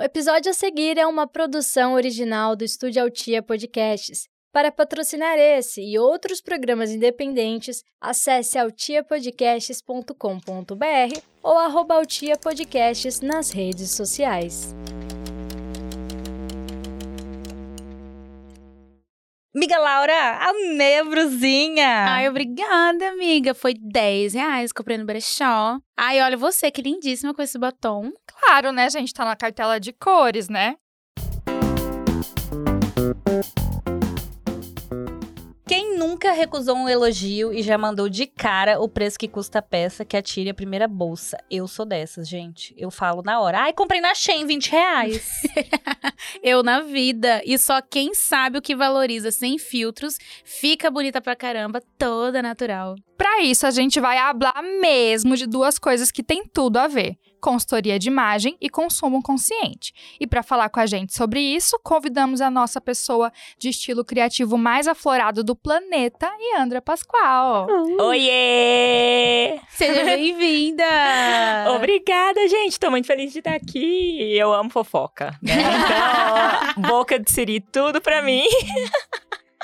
O episódio a seguir é uma produção original do Estúdio Altia Podcasts. Para patrocinar esse e outros programas independentes, acesse altiapodcasts.com.br ou arroba nas redes sociais. Amiga Laura, a brusinha. Ai, obrigada, amiga. Foi 10 reais, comprei no brechó. Ai, olha você, que lindíssima com esse batom. Claro, né, gente? Tá na cartela de cores, né? Nunca recusou um elogio e já mandou de cara o preço que custa a peça que atire a primeira bolsa? Eu sou dessas, gente. Eu falo na hora. Ai, comprei na Shein, 20 reais. Eu na vida. E só quem sabe o que valoriza sem filtros fica bonita pra caramba, toda natural. Para isso, a gente vai hablar mesmo de duas coisas que têm tudo a ver: consultoria de imagem e consumo consciente. E para falar com a gente sobre isso, convidamos a nossa pessoa de estilo criativo mais aflorado do planeta, Yandra Pascoal. Oiê! Seja bem-vinda! Obrigada, gente. Tô muito feliz de estar aqui. Eu amo fofoca. Né? Então, boca de siri, tudo pra mim.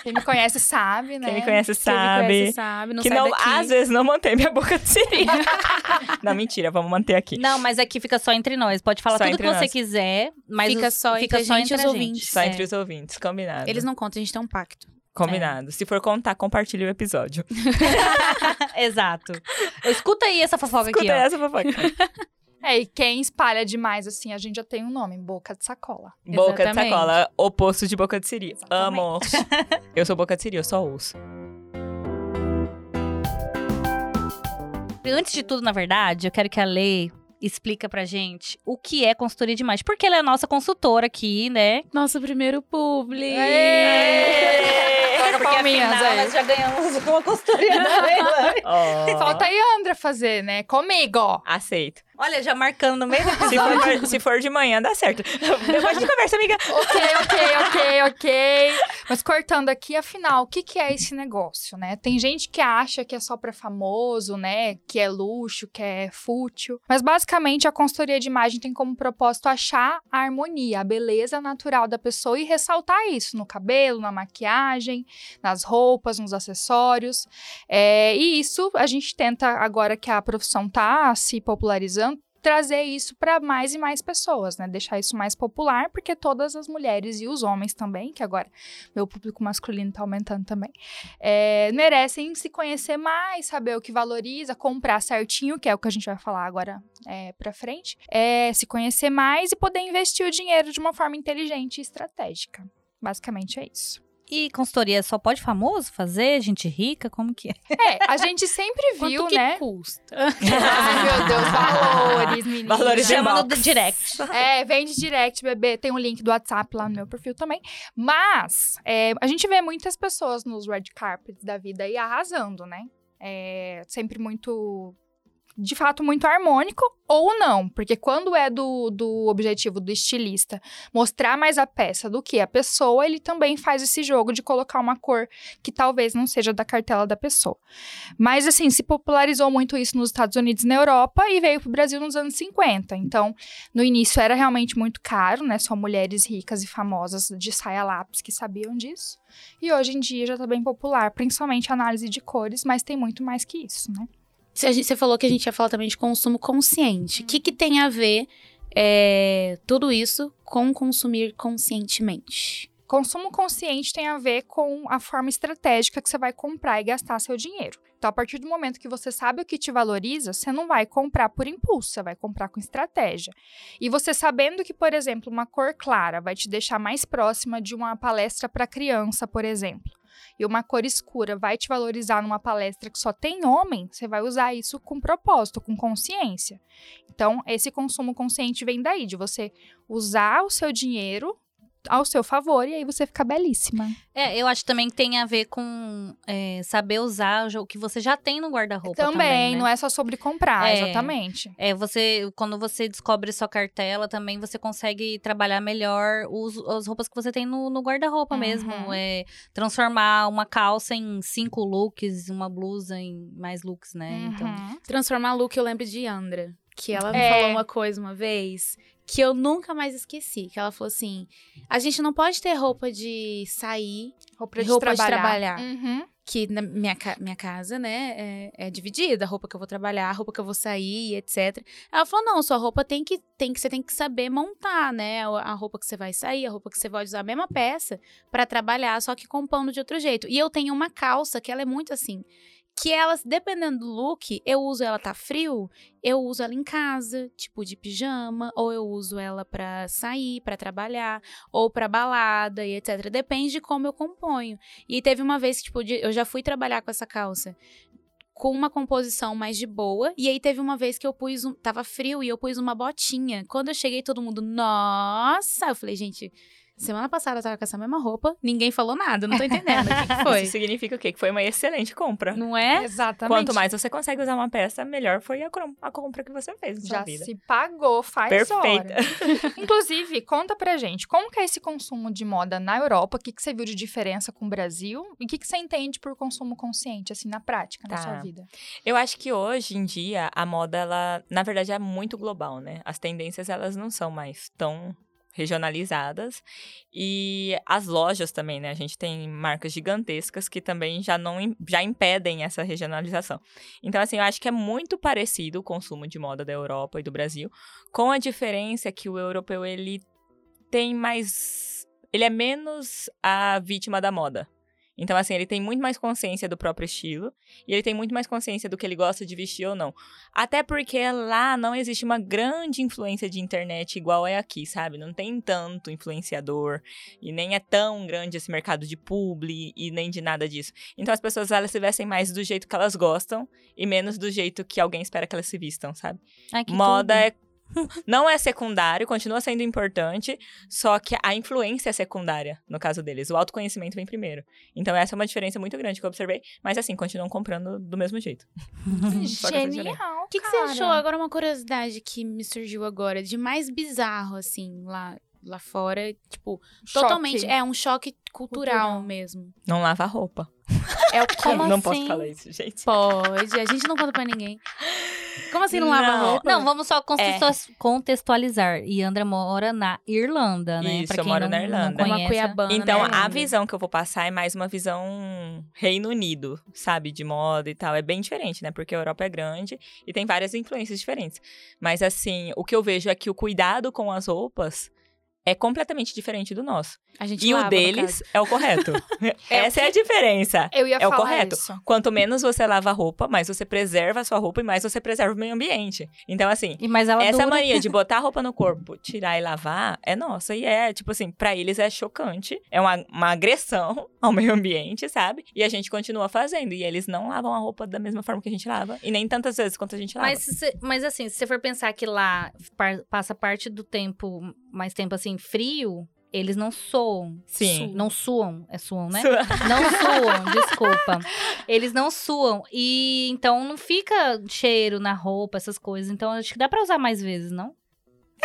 Quem me conhece sabe, né? Quem me conhece Quem me sabe. conhece sabe, não que sai não, daqui. às vezes não mantém minha boca de siri. não, mentira, vamos manter aqui. Não, mas aqui fica só entre nós. Pode falar Só tudo que você nós. quiser, mas Fica só fica entre só entre os ouvintes. Só É. entre os ouvintes, combinado. Eles não contam, a gente tem um pacto. Combinado. Se for contar, compartilhe o episódio. Exato. Escuta aí essa fofoca Escuta aqui, ó. essa fofoca. É, e quem espalha demais assim, a gente já tem um nome, boca de sacola. boca de Exatamente. sacola, oposto de boca de siri. Exatamente. Amo. eu sou boca de siri, eu só ouço. Antes de tudo, na verdade, eu quero que a Lei explica pra gente o que é consultoria de imagem. Porque ela é a nossa consultora aqui, né? Nosso primeiro publi! Toca palminhas afinal, nós já ganhamos uma consultoria da Leilani. Ó, Falta a Yandra fazer, né? Comigo, ó. Aceito. Olha, já marcando no meio do Se for, se for de manhã, dá certo. Depois a gente conversa, amiga. Ok, ok, ok, ok. Mas cortando aqui, afinal, o que, que é esse negócio, né? Tem gente que acha que é só pra famoso, né? Que é luxo, que é fútil. Mas basicamente a consultoria de imagem tem como propósito achar a harmonia, a beleza natural da pessoa e ressaltar isso no cabelo, na maquiagem, nas roupas, nos acessórios. É, e isso a gente tenta, agora que a profissão tá se popularizando, trazer isso para mais e mais pessoas, né? Deixar isso mais popular, porque todas as mulheres e os homens também, que agora meu público masculino tá aumentando também, é, merecem se conhecer mais, saber o que valoriza, comprar certinho, que é o que a gente vai falar agora é, para frente, é, se conhecer mais e poder investir o dinheiro de uma forma inteligente e estratégica. Basicamente é isso. E consultoria só pode famoso fazer? Gente rica? Como que é? É, a gente sempre viu, Quanto que né? custa? Ai, meu Deus, valores, meninas. Valores de Chama no direct. É, vem de direct, bebê. Tem um link do WhatsApp lá no meu perfil também. Mas é, a gente vê muitas pessoas nos red carpets da vida aí arrasando, né? É sempre muito. De fato, muito harmônico ou não. Porque quando é do, do objetivo do estilista mostrar mais a peça do que a pessoa, ele também faz esse jogo de colocar uma cor que talvez não seja da cartela da pessoa. Mas, assim, se popularizou muito isso nos Estados Unidos e na Europa e veio pro Brasil nos anos 50. Então, no início era realmente muito caro, né? Só mulheres ricas e famosas de saia lápis que sabiam disso. E hoje em dia já tá bem popular, principalmente a análise de cores, mas tem muito mais que isso, né? Você falou que a gente ia falar também de consumo consciente. O que, que tem a ver é, tudo isso com consumir conscientemente? Consumo consciente tem a ver com a forma estratégica que você vai comprar e gastar seu dinheiro. Então, a partir do momento que você sabe o que te valoriza, você não vai comprar por impulso, você vai comprar com estratégia. E você sabendo que, por exemplo, uma cor clara vai te deixar mais próxima de uma palestra para criança, por exemplo, e uma cor escura vai te valorizar numa palestra que só tem homem, você vai usar isso com propósito, com consciência. Então, esse consumo consciente vem daí, de você usar o seu dinheiro ao seu favor e aí você fica belíssima. É, eu acho também que tem a ver com é, saber usar o que você já tem no guarda-roupa Também, também, né? não é só sobre comprar, É. exatamente. É, você, quando você descobre sua cartela, também você consegue trabalhar melhor os, as roupas que você tem no, no guarda-roupa Uhum. mesmo. É, transformar uma calça em cinco looks, uma blusa em mais looks, né? Então, Uhum. Transformar look, eu lembro de Andra. Que ela me É. falou uma coisa uma vez, que eu nunca mais esqueci. Que ela falou assim: a gente não pode ter roupa de sair, Roupa de roupa de trabalhar. trabalhar. Uhum. que na minha, minha casa, né, é, é dividida, a roupa que eu vou trabalhar, a roupa que eu vou sair, etc. Ela falou, não, sua roupa tem que, tem que, você tem que saber montar, né, a roupa que você vai sair, a roupa que você vai usar, a mesma peça pra trabalhar, só que compondo de outro jeito. E eu tenho uma calça que ela é muito assim, que ela, dependendo do look, eu uso ela tá frio, eu uso ela em casa, tipo de pijama, ou eu uso ela pra sair, pra trabalhar, ou pra balada e etc. Depende de como eu componho. E teve uma vez que, tipo, eu já fui trabalhar com essa calça com uma composição mais de boa. E aí teve uma vez que eu pus um. Tava frio e eu pus uma botinha. Quando eu cheguei, todo mundo, nossa! Eu falei, gente. Semana passada eu tava com essa mesma roupa, ninguém falou nada, não tô entendendo. O que, que foi? Isso significa o quê? Que foi uma excelente compra. Não é? Exatamente. Quanto mais você consegue usar uma peça, melhor foi a, a compra que você fez na Já sua vida. se pagou, faz Perfeita. hora. Inclusive, conta pra gente, como que é esse consumo de moda na Europa? O que, que você viu de diferença com o Brasil? E o que, que você entende por consumo consciente, assim, na prática, na Tá. sua vida? Eu acho que hoje em dia a moda, ela, na verdade, é muito global, né? As tendências, elas não são mais tão regionalizadas. E as lojas também, né? A gente tem marcas gigantescas que também já não já impedem essa regionalização. Então, assim, eu acho que é muito parecido o consumo de moda da Europa e do Brasil, com a diferença que o europeu ele tem mais ele é menos a vítima da moda. Então, assim, ele tem muito mais consciência do próprio estilo e ele tem muito mais consciência do que ele gosta de vestir ou não. Até porque lá não existe uma grande influência de internet igual é aqui, sabe? Não tem tanto influenciador e nem é tão grande esse mercado de publi e nem de nada disso. Então as pessoas elas se vestem mais do jeito que elas gostam e menos do jeito que alguém espera que elas se vistam, sabe? Ai, que Moda tudo. é não é secundário, continua sendo importante, só que a influência é secundária, no caso deles. O autoconhecimento vem primeiro. Então, essa é uma diferença muito grande que eu observei. Mas, assim, continuam comprando do mesmo jeito. Genial, O que, que você achou? Agora, uma curiosidade que me surgiu agora, de mais bizarro, assim, lá, lá fora. Tipo, Choque. totalmente. É um choque cultural, Cultural. mesmo. Não lava a roupa. É o? Como não assim? posso falar isso, gente. Pode. A gente não conta pra ninguém. Como assim não lava Não. roupa? Não, vamos só contextua- contextualizar. Iandra mora na Irlanda, né? Isso, pra eu quem moro não, na não Irlanda. Uma conhece. cuiabana. Então, né, a visão que eu vou passar é mais uma visão Reino Unido, sabe? De moda e tal. É bem diferente, né? Porque a Europa é grande e tem várias influências diferentes. Mas, assim, o que eu vejo é que o cuidado com as roupas é completamente diferente do nosso. E lava, o deles é o correto. É o Essa é a diferença. Eu ia É o falar correto. isso. Quanto menos você lava a roupa, mais você preserva a sua roupa e mais você preserva o meio ambiente. Então, assim, E mas ela essa dura. mania de botar a roupa no corpo, tirar e lavar, é nossa. E é, tipo assim, pra eles é chocante. É uma, uma agressão ao meio ambiente, sabe? E a gente continua fazendo. E eles não lavam a roupa da mesma forma que a gente lava. E nem tantas vezes quanto a gente lava. Mas, se mas assim, se você for pensar que lá passa parte do tempo, mais tempo assim, frio, eles não soam. Sim. Su- não suam. É suam, né? Sua- Não suam, desculpa. Eles não suam. E então não fica cheiro na roupa, essas coisas. Então acho que dá pra usar mais vezes, não?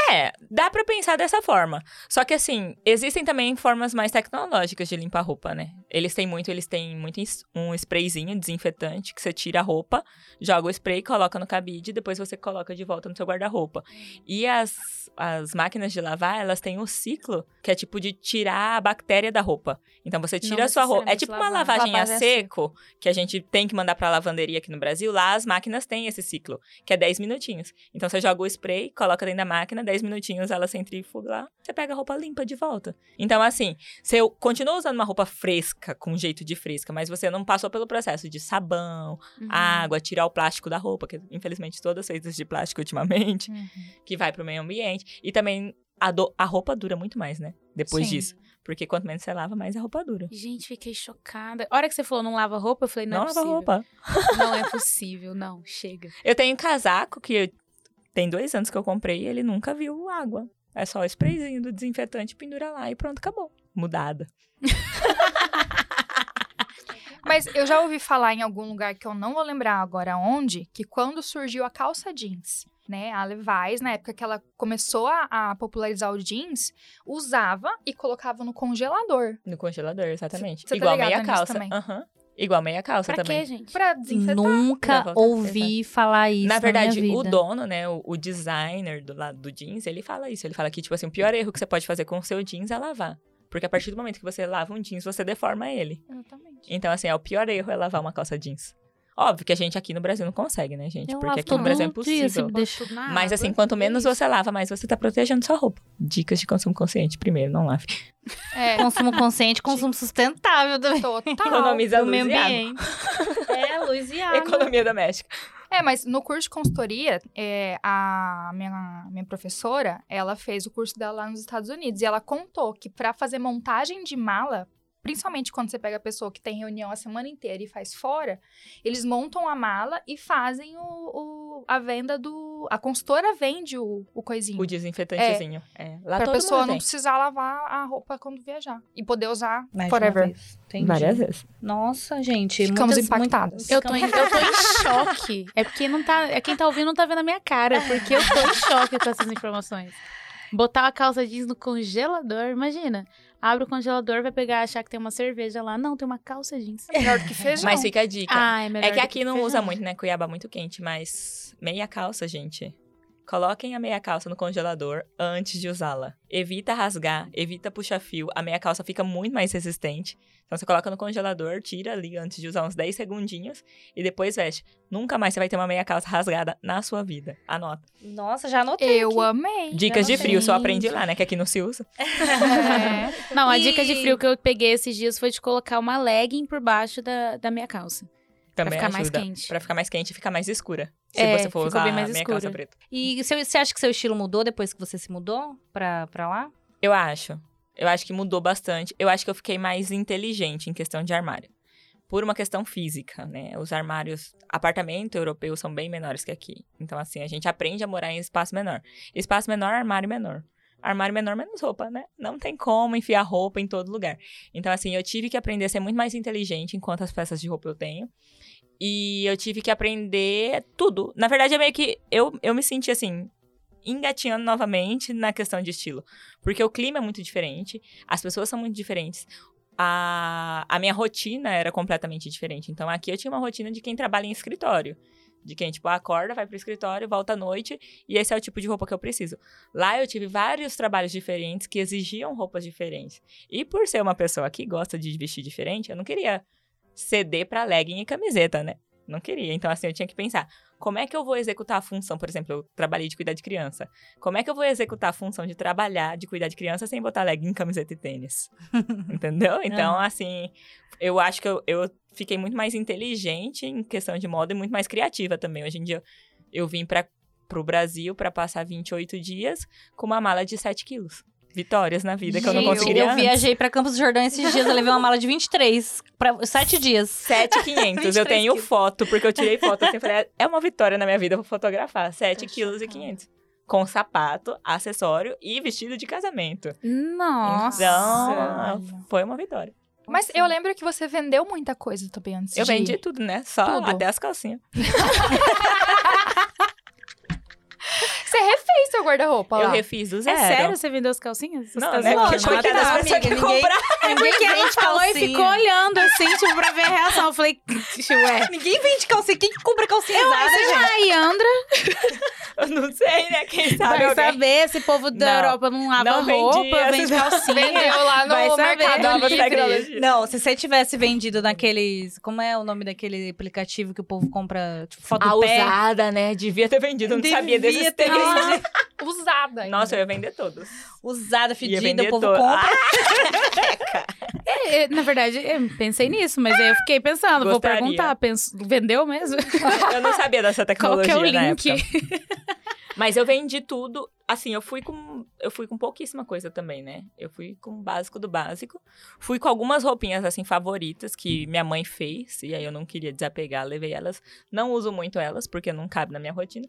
É, dá pra pensar dessa forma. Só que assim, existem também formas mais tecnológicas de limpar roupa, né? Eles têm muito, eles têm muito um sprayzinho desinfetante que você tira a roupa, joga o spray, coloca no cabide, depois você coloca de volta no seu guarda-roupa. E as, as máquinas de lavar, elas têm um ciclo que é tipo de tirar a bactéria da roupa. Então você tira Não a sua roupa. É tipo uma lavagem a Lavagem a seco que a gente tem que mandar pra lavanderia aqui no Brasil. Lá as máquinas têm esse ciclo, que é 10 minutinhos. Então você joga o spray, coloca dentro da máquina, 10 minutinhos ela centrifuga lá, você pega a roupa limpa de volta. Então, assim, você continua usando uma roupa fresca, com jeito de fresca, mas você não passou pelo processo de sabão, Uhum. água, tirar o plástico da roupa, que infelizmente todas feitas de plástico ultimamente, que vai pro meio ambiente. E também a, do- a roupa dura muito mais, né? Depois Sim. disso. Porque quanto menos você lava, mais a roupa dura. Gente, fiquei chocada. A hora que você falou não lava roupa, eu falei, não, Não, é lava possível. roupa. Não é possível, não. Chega. Eu tenho um casaco que tem dois anos que eu comprei e ele nunca viu água. É só o sprayzinho do desinfetante, pendura lá e pronto, acabou. Mudada. Mas eu já ouvi falar em algum lugar que eu não vou lembrar agora onde, que quando surgiu a calça jeans, né, a Levi's, na época que ela começou a, a popularizar o jeans, usava e colocava no congelador. No congelador, exatamente. Cê- cê tá Igual ligada meia calça. também? Aham. Igual meia calça Pra também. quê, gente? Pra desinfetar. Nunca ouvi falar isso. Na verdade, minha o dono, né, o, o designer do lado do jeans, ele fala isso. Ele fala que, tipo assim, o pior erro que você pode fazer com o seu jeans é lavar. Porque a partir do momento que você lava um jeans, você deforma ele. Exatamente. Então, assim, é o pior erro é lavar uma calça jeans. Óbvio que a gente aqui no Brasil não consegue, né, gente? Eu Porque aqui no Brasil é dia, impossível. na Mas assim, quanto menos você lava, mais você tá protegendo sua roupa. Dicas de consumo consciente. Primeiro, não lave. É, Consumo consciente, consumo sustentável também. total. Economiza luz meio e água. ambiente. É, luz e água. Economia doméstica. É, mas no curso de consultoria, é, a minha, minha professora, ela fez o curso dela lá nos Estados Unidos. E ela contou que pra fazer montagem de mala, principalmente quando você pega a pessoa que tem reunião a semana inteira e faz fora, eles montam a mala e fazem o, o- a venda do... A consultora vende o, o coisinho. O desinfetantezinho. É. Lá pra todo pessoa mundo não precisar lavar a roupa quando viajar. E poder usar Mais forever. Entendi. Várias vezes. Nossa, gente. Ficamos muitas- impactadas. muitas- Eu tô, em, eu tô em choque. É porque não tá. É quem tá ouvindo não tá vendo a minha cara. Porque eu tô em choque com essas informações. Botar a calça jeans no congelador, imagina. Abre o congelador, vai pegar, achar que tem uma cerveja lá. Não, tem uma calça jeans. É melhor do que feijão. Mas fica a dica. Ah, é melhor. é que aqui não feijão. usa muito, né? Cuiabá muito quente, mas meia calça, gente. Coloquem a meia calça no congelador antes de usá-la. Evita rasgar, evita puxar fio. A meia calça fica muito mais resistente. Então você coloca no congelador, tira ali antes de usar uns 10 segundinhos e depois veste. Nunca mais você vai ter uma meia calça rasgada na sua vida. Anota. Nossa, já anotei. Eu aqui. amei. Dicas de frio, só aprendi lá, né? Que aqui não se usa. É. Não, a E- dica de frio que eu peguei esses dias foi de colocar uma legging por baixo da, da minha calça. Também ficar mais ajuda. quente. Pra ficar mais quente e ficar mais escura. Se É, você for usar bem mais a meia escura. calça preta. E seu- você acha que seu estilo mudou depois que você se mudou pra, pra lá? Eu acho. Eu acho que mudou bastante. Eu acho que eu fiquei mais inteligente em questão de armário. Por uma questão física, né? Os armários, apartamento europeu são bem menores que aqui. Então, assim, a gente aprende a morar em espaço menor. Espaço menor, armário menor. Armário menor, menos roupa, né? Não tem como enfiar roupa em todo lugar. Então, assim, eu tive que aprender a ser muito mais inteligente em quantas peças de roupa eu tenho. E eu tive que aprender tudo. Na verdade, é meio que. Eu, eu me senti assim, engatinhando novamente na questão de estilo. Porque o clima é muito diferente, as pessoas são muito diferentes. A, a minha rotina era completamente diferente. Então, aqui eu tinha uma rotina de quem trabalha em escritório. De quem, tipo, acorda, vai pro escritório, volta à noite, e esse é o tipo de roupa que eu preciso. Lá eu tive vários trabalhos diferentes que exigiam roupas diferentes. E por ser uma pessoa que gosta de vestir diferente, eu não queria ceder pra legging e camiseta, né? Não queria. Então, assim, eu tinha que pensar, como é que eu vou executar a função? Por exemplo, eu trabalhei de cuidar de criança. Como é que eu vou executar a função de trabalhar, de cuidar de criança, sem botar legging, camiseta e tênis? Entendeu? Então, assim, eu acho que eu, eu fiquei muito mais inteligente em questão de moda e muito mais criativa também. Hoje em dia, eu vim para pro Brasil para passar 28 dias com uma mala de 7 quilos. Vitórias na vida que eu não conseguiria Eu antes. viajei pra Campos do Jordão esses dias, eu levei uma mala de 23 pra sete dias. 7,500. Eu 23 tenho quilos. foto, porque eu tirei foto assim, falei, é uma vitória na minha vida, vou fotografar. 7 quilos e 500. Com sapato, acessório e vestido de casamento. Nossa. Então, foi uma vitória. Mas eu lembro que você vendeu muita coisa também antes Eu de... vendi tudo, né? Só Tudo. até as calcinhas. Você refez seu guarda-roupa Eu refiz do É zero. sério? Você vendeu as calcinhas? Não, tá né? zoando? Porque tá, das pessoas que ninguém- compraram. É porque ela falou e calcinha. ficou olhando assim, tipo, pra ver a reação. Eu falei, ué. Ninguém vende calcinha. Quem que compra calcinha usada, Sei gente? lá, a Yandra Eu não sei, né? Quem sabe vai alguém. saber se o povo da Não, Europa não lava não roupa, vende calcinha. Vendeu lá no Vai. Mercado Livre. Não, se você tivesse vendido naqueles... Como é o nome daquele aplicativo que o povo compra, tipo, foto A pé? usada, né? Devia ter vendido, eu não sabia desses Devia ter Usada ainda. Nossa, eu ia vender todos. Usada, fedida, o povo todo. compra. É, na verdade, eu pensei nisso, mas aí eu fiquei pensando, vou Gostaria. perguntar, penso, vendeu mesmo? Eu não sabia dessa Qual tecnologia que é o link? época. Mas eu vendi tudo. Assim, eu fui com eu fui com pouquíssima coisa também, né? Eu fui com o básico do básico. Fui com algumas roupinhas assim favoritas que minha mãe fez e aí eu não queria desapegar, levei elas. Não uso muito elas porque não cabe na minha rotina,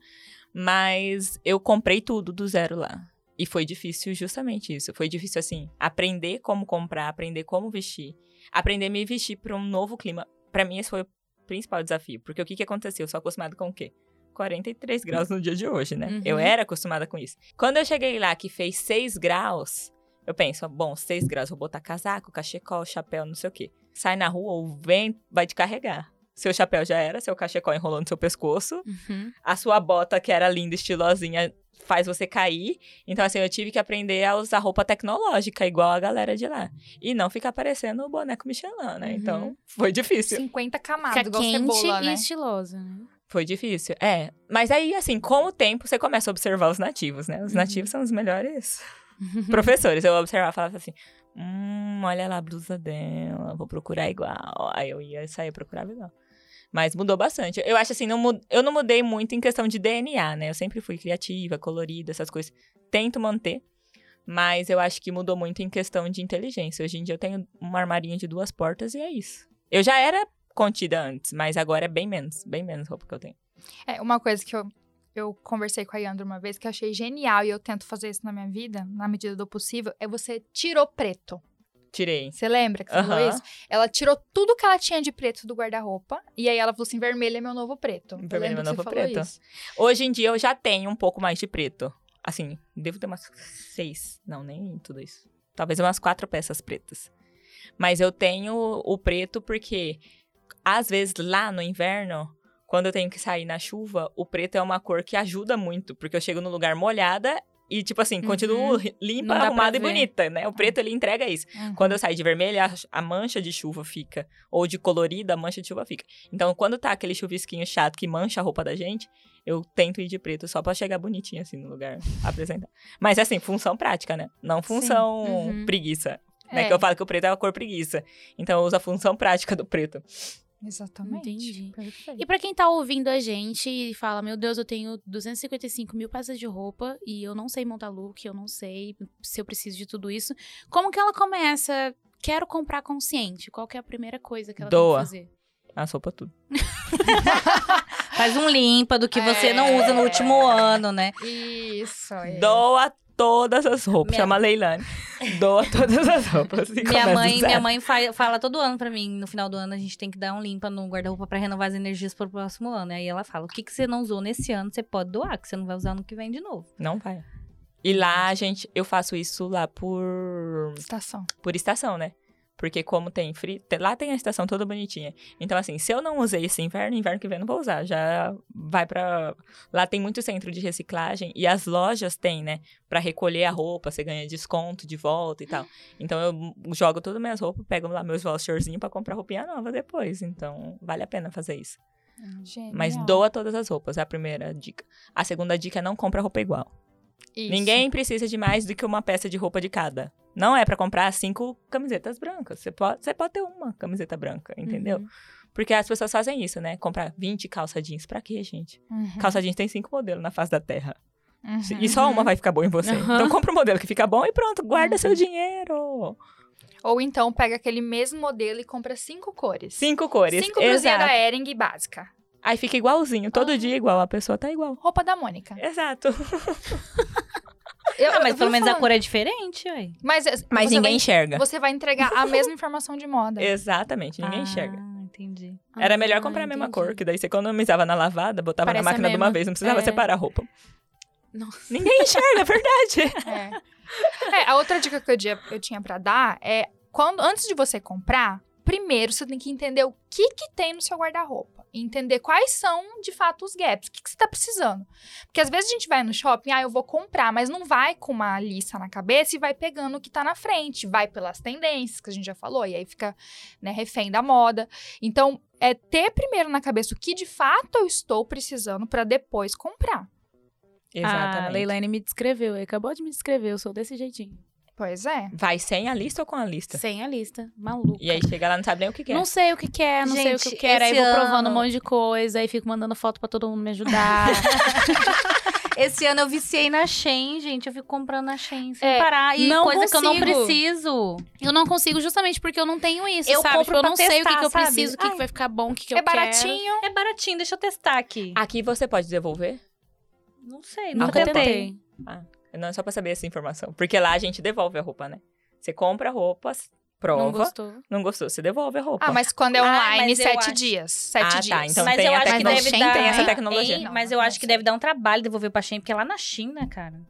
mas eu comprei tudo do zero lá. E foi difícil justamente isso. Foi difícil assim, aprender como comprar, aprender como vestir, aprender a me vestir para um novo clima. Pra mim esse foi o principal desafio, porque o que que aconteceu? Eu sou acostumada com o quê? 43 graus no dia de hoje, né? Uhum. Eu era acostumada com isso. Quando eu cheguei lá que fez 6 graus, eu penso, bom, 6 graus, vou botar casaco, cachecol, chapéu, não sei o quê. sai na rua, o vento vai te carregar. Seu chapéu já era, seu cachecol enrolou no seu pescoço. Uhum. A sua bota, que era linda, estilosinha, faz você cair. Então, assim, eu tive que aprender a usar roupa tecnológica, igual a galera de lá. E não ficar parecendo o boneco Michelin, né? Uhum. Então, foi difícil. 50 camadas, Fica igual quente cebola, e né? estilosa, né? Foi difícil. É. Mas aí, assim, com o tempo, você começa a observar os nativos, né? Os Uhum. nativos são os melhores professores. Eu observava e falava assim: hum, olha lá a blusa dela, vou procurar igual. Aí eu ia sair e procurava igual. Mas mudou bastante. Eu acho assim, não eu não mudei muito em questão de DNA, né? Eu sempre fui criativa, colorida, essas coisas. Tento manter. Mas eu acho que mudou muito em questão de inteligência. Hoje em dia eu tenho um armarinho de duas portas e é isso. Eu já era contida antes, mas agora é bem menos, bem menos roupa que eu tenho. É, uma coisa que eu, eu conversei com a Yandra uma vez que eu achei genial e eu tento fazer isso na minha vida, na medida do possível, é você tirou preto. Tirei. Você lembra que você falou isso? Ela tirou tudo que ela tinha de preto do guarda-roupa e aí ela falou assim: vermelho é meu novo preto. Vermelho é meu novo preto. isso. Hoje em dia eu já tenho um pouco mais de preto. Assim, devo ter umas seis. Não, nem tudo isso. Talvez umas quatro peças pretas. Mas eu tenho o preto porque, às vezes, lá no inverno, quando eu tenho que sair na chuva, o preto é uma cor que ajuda muito. Porque eu chego no lugar molhada e, tipo assim, continuo ri- limpa, arrumada e bonita, né? O preto, ele entrega isso. Uhum. Quando eu saio de vermelho, a, a mancha de chuva fica. Ou de colorida, a mancha de chuva fica. Então, quando tá aquele chuvisquinho chato que mancha a roupa da gente, eu tento ir de preto só pra chegar bonitinho assim no lugar, apresentar. Mas assim, função prática, né? Não função Uhum. preguiça. Né? É. Que eu falo que o preto é a cor preguiça. Então eu uso a função prática do preto. Exatamente. Entendi. Perfeito. E pra quem tá ouvindo a gente e fala, meu Deus, eu tenho 255 mil peças de roupa e eu não sei montar look, eu não sei se eu preciso de tudo isso. Como que ela começa? Quero comprar consciente. Qual que é a primeira coisa que ela Doa. tem que fazer? A sopa tudo. Faz um limpa do que você É. não usa no último ano, né? Isso. É. Doa todas as roupas. Minha- Chama a Leilane. Doa todas as roupas. e Minha mãe, minha mãe fa- fala todo ano pra mim, no final do ano a gente tem que dar um limpa no guarda-roupa pra renovar as energias pro próximo ano. Aí ela fala: "O que que você não usou nesse ano, você pode doar, que você não vai usar no que vem de novo". Não vai. E lá, gente, eu faço isso lá por Estação. por estação, né? Porque como tem frio, lá tem a estação toda bonitinha. Então, assim, se eu não usei esse inverno, inverno que vem eu não vou usar. Já vai pra. Lá tem muito centro de reciclagem e as lojas têm, né? Pra recolher a roupa, você ganha desconto de volta e tal. Então eu jogo todas as minhas roupas, pego lá meus voucherzinhos pra comprar roupinha nova depois. Então, vale a pena fazer isso. Genial. Mas doa todas as roupas, é a primeira dica. A segunda dica é não compra roupa igual. Isso. Ninguém precisa de mais do que uma peça de roupa de cada. Não é pra comprar cinco camisetas brancas. Você pode, você pode ter uma camiseta branca, entendeu? Uhum. Porque as pessoas fazem isso, né? Comprar 20 calça jeans. Pra quê, gente? Uhum. Calça jeans tem cinco modelos na face da terra. Uhum. E só uma vai ficar boa em você. Uhum. Então compra um modelo que fica bom e pronto, guarda Uhum. seu dinheiro. Ou então pega aquele mesmo modelo e compra cinco cores. Cinco cores. Cinco blusinhas Exato. da Ering básica. Aí fica igualzinho. Todo dia igual. A pessoa tá igual. Roupa da Mônica. Exato. Eu- Ah, mas pelo menos a falando- cor é diferente, ué. Mas, Mas você ninguém vai, enxerga. Você vai entregar a mesma informação de moda. Exatamente, ninguém ah, enxerga. entendi. Era melhor Ah, comprar a mesma entendi. cor, que daí você economizava na lavada, botava Parece na a máquina de uma vez, não precisava É. separar a roupa. Nossa. Ninguém enxerga, é verdade. É. É, a outra dica que eu, dia- eu tinha pra dar é quando antes de você comprar, primeiro você tem que entender o que que tem no seu guarda-roupa. Entender quais são, de fato, os gaps. O que, que você tá precisando. Porque às vezes a gente vai no shopping, ah, eu vou comprar, mas não vai com uma lista na cabeça e vai pegando o que tá na frente. Vai pelas tendências, que a gente já falou, e aí fica né, refém da moda. Então, é ter primeiro na cabeça o que de fato eu estou precisando pra depois comprar. Exatamente. A Leilane me descreveu, acabou de me descrever, eu sou desse jeitinho. Pois é. Vai sem a lista ou com a lista? Sem a lista, maluca. E aí chega lá, não sabe nem o que quer. Não sei o que quer, não sei o que Gente, eu quero. Aí vou provando um ano- monte de coisa, aí fico mandando foto pra todo mundo me ajudar. Esse ano eu viciei na Shein, gente. Eu fico comprando na Shein sem É, parar. E não coisa que eu não consigo. preciso. eu não consigo justamente porque eu não tenho isso, Eu sabe? compro Tipo, eu pra não sei o que, testar, que eu preciso, o que, que Ai. vai ficar bom, o que, que eu é quero. baratinho. É baratinho, deixa eu testar aqui. Aqui você pode devolver? Não sei, Nunca nunca tentei. tentei. Não é só pra saber essa informação. Porque lá a gente devolve a roupa, né? Você compra a roupa, Não prova, não, gostou. gostou, você devolve a roupa. Ah, mas quando é Ah, online, eu sete acho- dias. Sete Ah, tá, dias. então mas tem eu acho que tecnologia. deve dar. tem essa tecnologia. Não, mas não eu acho que deve dar um trabalho devolver pra Shein, porque é lá na China, cara.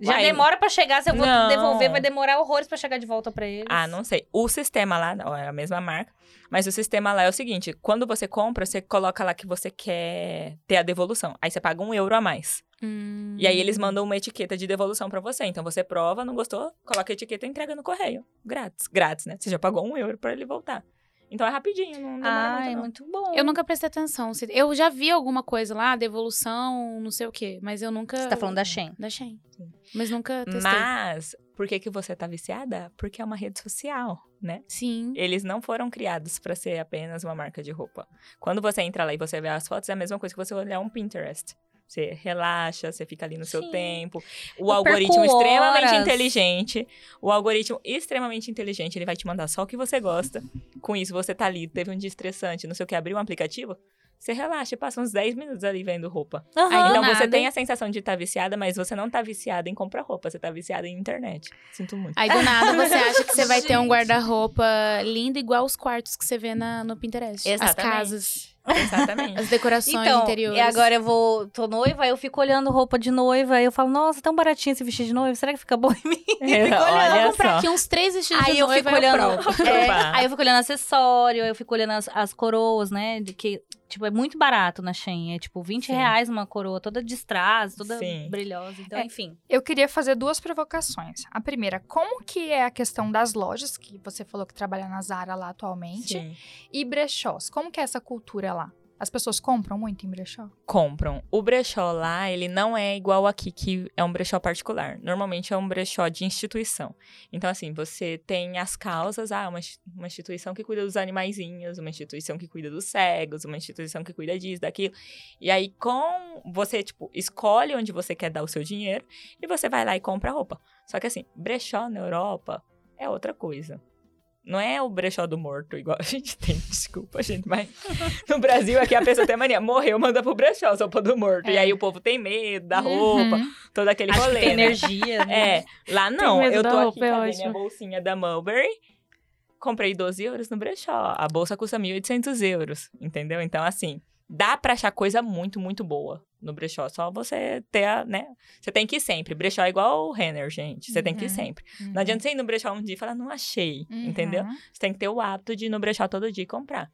Já Uai, demora pra chegar, se eu vou Não. devolver, vai demorar horrores pra chegar de volta pra eles. Ah, não sei. O sistema lá, ó, é a mesma marca, mas o sistema lá é o seguinte: quando você compra, você coloca lá que você quer ter a devolução. Aí você paga um euro a mais. Hum. E aí eles mandam uma etiqueta de devolução pra você. Então você prova, não gostou, coloca a etiqueta e entrega no correio. Grátis. Grátis, né? Você já pagou um euro pra ele voltar. Então é rapidinho, não demora Ah, muito, é não. muito bom. Eu nunca prestei atenção. Se- Eu já vi alguma coisa lá, devolução, não sei o quê, mas eu nunca. Você tá falando da Shen. Da Shein. Sim. Mas nunca testei. Mas, por que, que você tá viciada? Porque é uma rede social, né? Sim. Eles não foram criados pra ser apenas uma marca de roupa. Quando você entra lá e você vê as fotos, é a mesma coisa que você olhar um Pinterest. Você relaxa, você fica ali no seu Sim. tempo. O Eu algoritmo extremamente horas. inteligente. O algoritmo extremamente inteligente, ele vai te mandar só o que você gosta. Com isso, você tá ali, teve um dia estressante, não sei o que, abriu um aplicativo. Você relaxa, passa uns 10 minutos ali vendo roupa. Aí, do então você nada- tem a sensação de estar viciada, mas você não tá viciada em comprar roupa, você tá viciada em internet. Sinto muito. Aí do nada você acha que você vai ter um guarda-roupa lindo, igual os quartos que você vê na, no Pinterest. As Exatamente. casas, Exatamente. as decorações Então, interiores. e agora eu vou, tô noiva, aí eu fico olhando roupa de noiva, aí eu falo, nossa, tão baratinho esse vestido de noiva, será que fica bom em mim? É, Vou olha comprar só. aqui uns três vestidos Aí de eu noiva fico eu olhando, provo. é, aí eu fico olhando acessório, aí eu fico olhando as, as coroas, né, de que, tipo, é muito barato na Shein, é tipo 20 Sim. reais uma coroa, toda de strass, toda Sim. brilhosa, então, É. enfim. Eu queria fazer duas provocações. A primeira, como que é a questão das lojas, que você falou que trabalha na Zara lá atualmente, Sim. e brechós? Como que é essa cultura lá? As pessoas compram muito em brechó? compram. O brechó lá, ele não é igual aqui, que é um brechó particular. Normalmente é um brechó de instituição. Então, assim, você tem as causas, ah, uma, uma instituição que cuida dos animaizinhos, uma instituição que cuida dos cegos, uma instituição que cuida disso, daquilo. E aí, com você, tipo, escolhe onde você quer dar o seu dinheiro e você vai lá e compra roupa. Só que, assim, brechó na Europa é outra coisa. Não é o brechó do morto, igual a gente tem, desculpa, gente, mas no Brasil aqui a pessoa tem mania, morreu, manda pro brechó, sopa do morto. E aí o povo tem medo da roupa, Uhum. todo aquele Acho rolê, tem né? energia, né? É, lá não, eu tô aqui, é cadê ótimo. minha bolsinha da Mulberry? Comprei 12 euros no brechó, a bolsa custa 1.800 euros, entendeu? Então, assim, dá pra achar coisa muito, muito boa no brechó, só você ter a, né? Você tem que ir sempre, brechó é igual o Renner, gente, você tem que ir Uhum. sempre. Não adianta você ir no brechó um dia e falar, não achei, entendeu? Uhum. Você tem que ter o hábito de ir no brechó todo dia e comprar.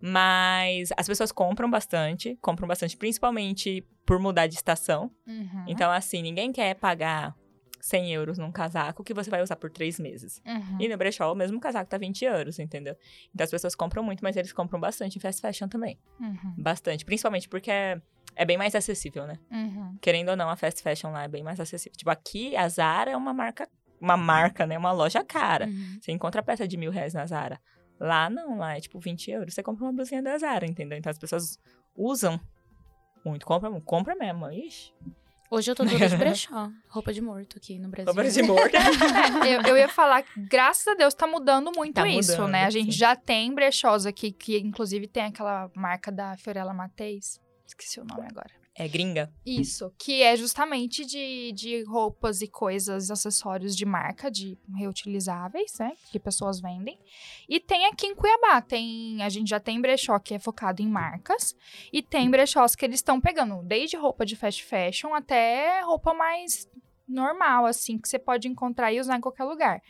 Mas as pessoas compram bastante, compram bastante, principalmente por mudar de estação. Uhum. Então, assim, ninguém quer pagar 100 euros num casaco que você vai usar por três meses. Uhum. E no brechó, o mesmo casaco tá 20 euros, entendeu? Então as pessoas compram muito, mas eles compram bastante em fast fashion também. Uhum. Bastante. Principalmente porque é, é bem mais acessível, né? Uhum. Querendo ou não, a fast fashion lá é bem mais acessível. Tipo, aqui a Zara é uma marca, uma marca, né? Uma loja cara. Uhum. Você encontra peça de mil reais na Zara. Lá não, lá é tipo 20 euros. Você compra uma blusinha da Zara, entendeu? Então as pessoas usam muito. Compra, compra mesmo. Ixi. Hoje eu tô toda de brechó. Roupa de morto aqui no Brasil. Compra de morto. É, eu, eu ia falar graças a Deus, tá mudando muito Tá isso, mudando, né? A gente sim. já tem brechós aqui, que inclusive tem aquela marca da Fiorella Mateis. Esqueci o nome agora. É gringa. Isso, que é justamente de, de roupas e coisas, acessórios de marca, de reutilizáveis, né? Que pessoas vendem. E tem aqui em Cuiabá, tem, a gente já tem brechó que é focado em marcas. E tem brechós que eles estão pegando desde roupa de fast fashion até roupa mais normal, assim, que você pode encontrar e usar em qualquer lugar.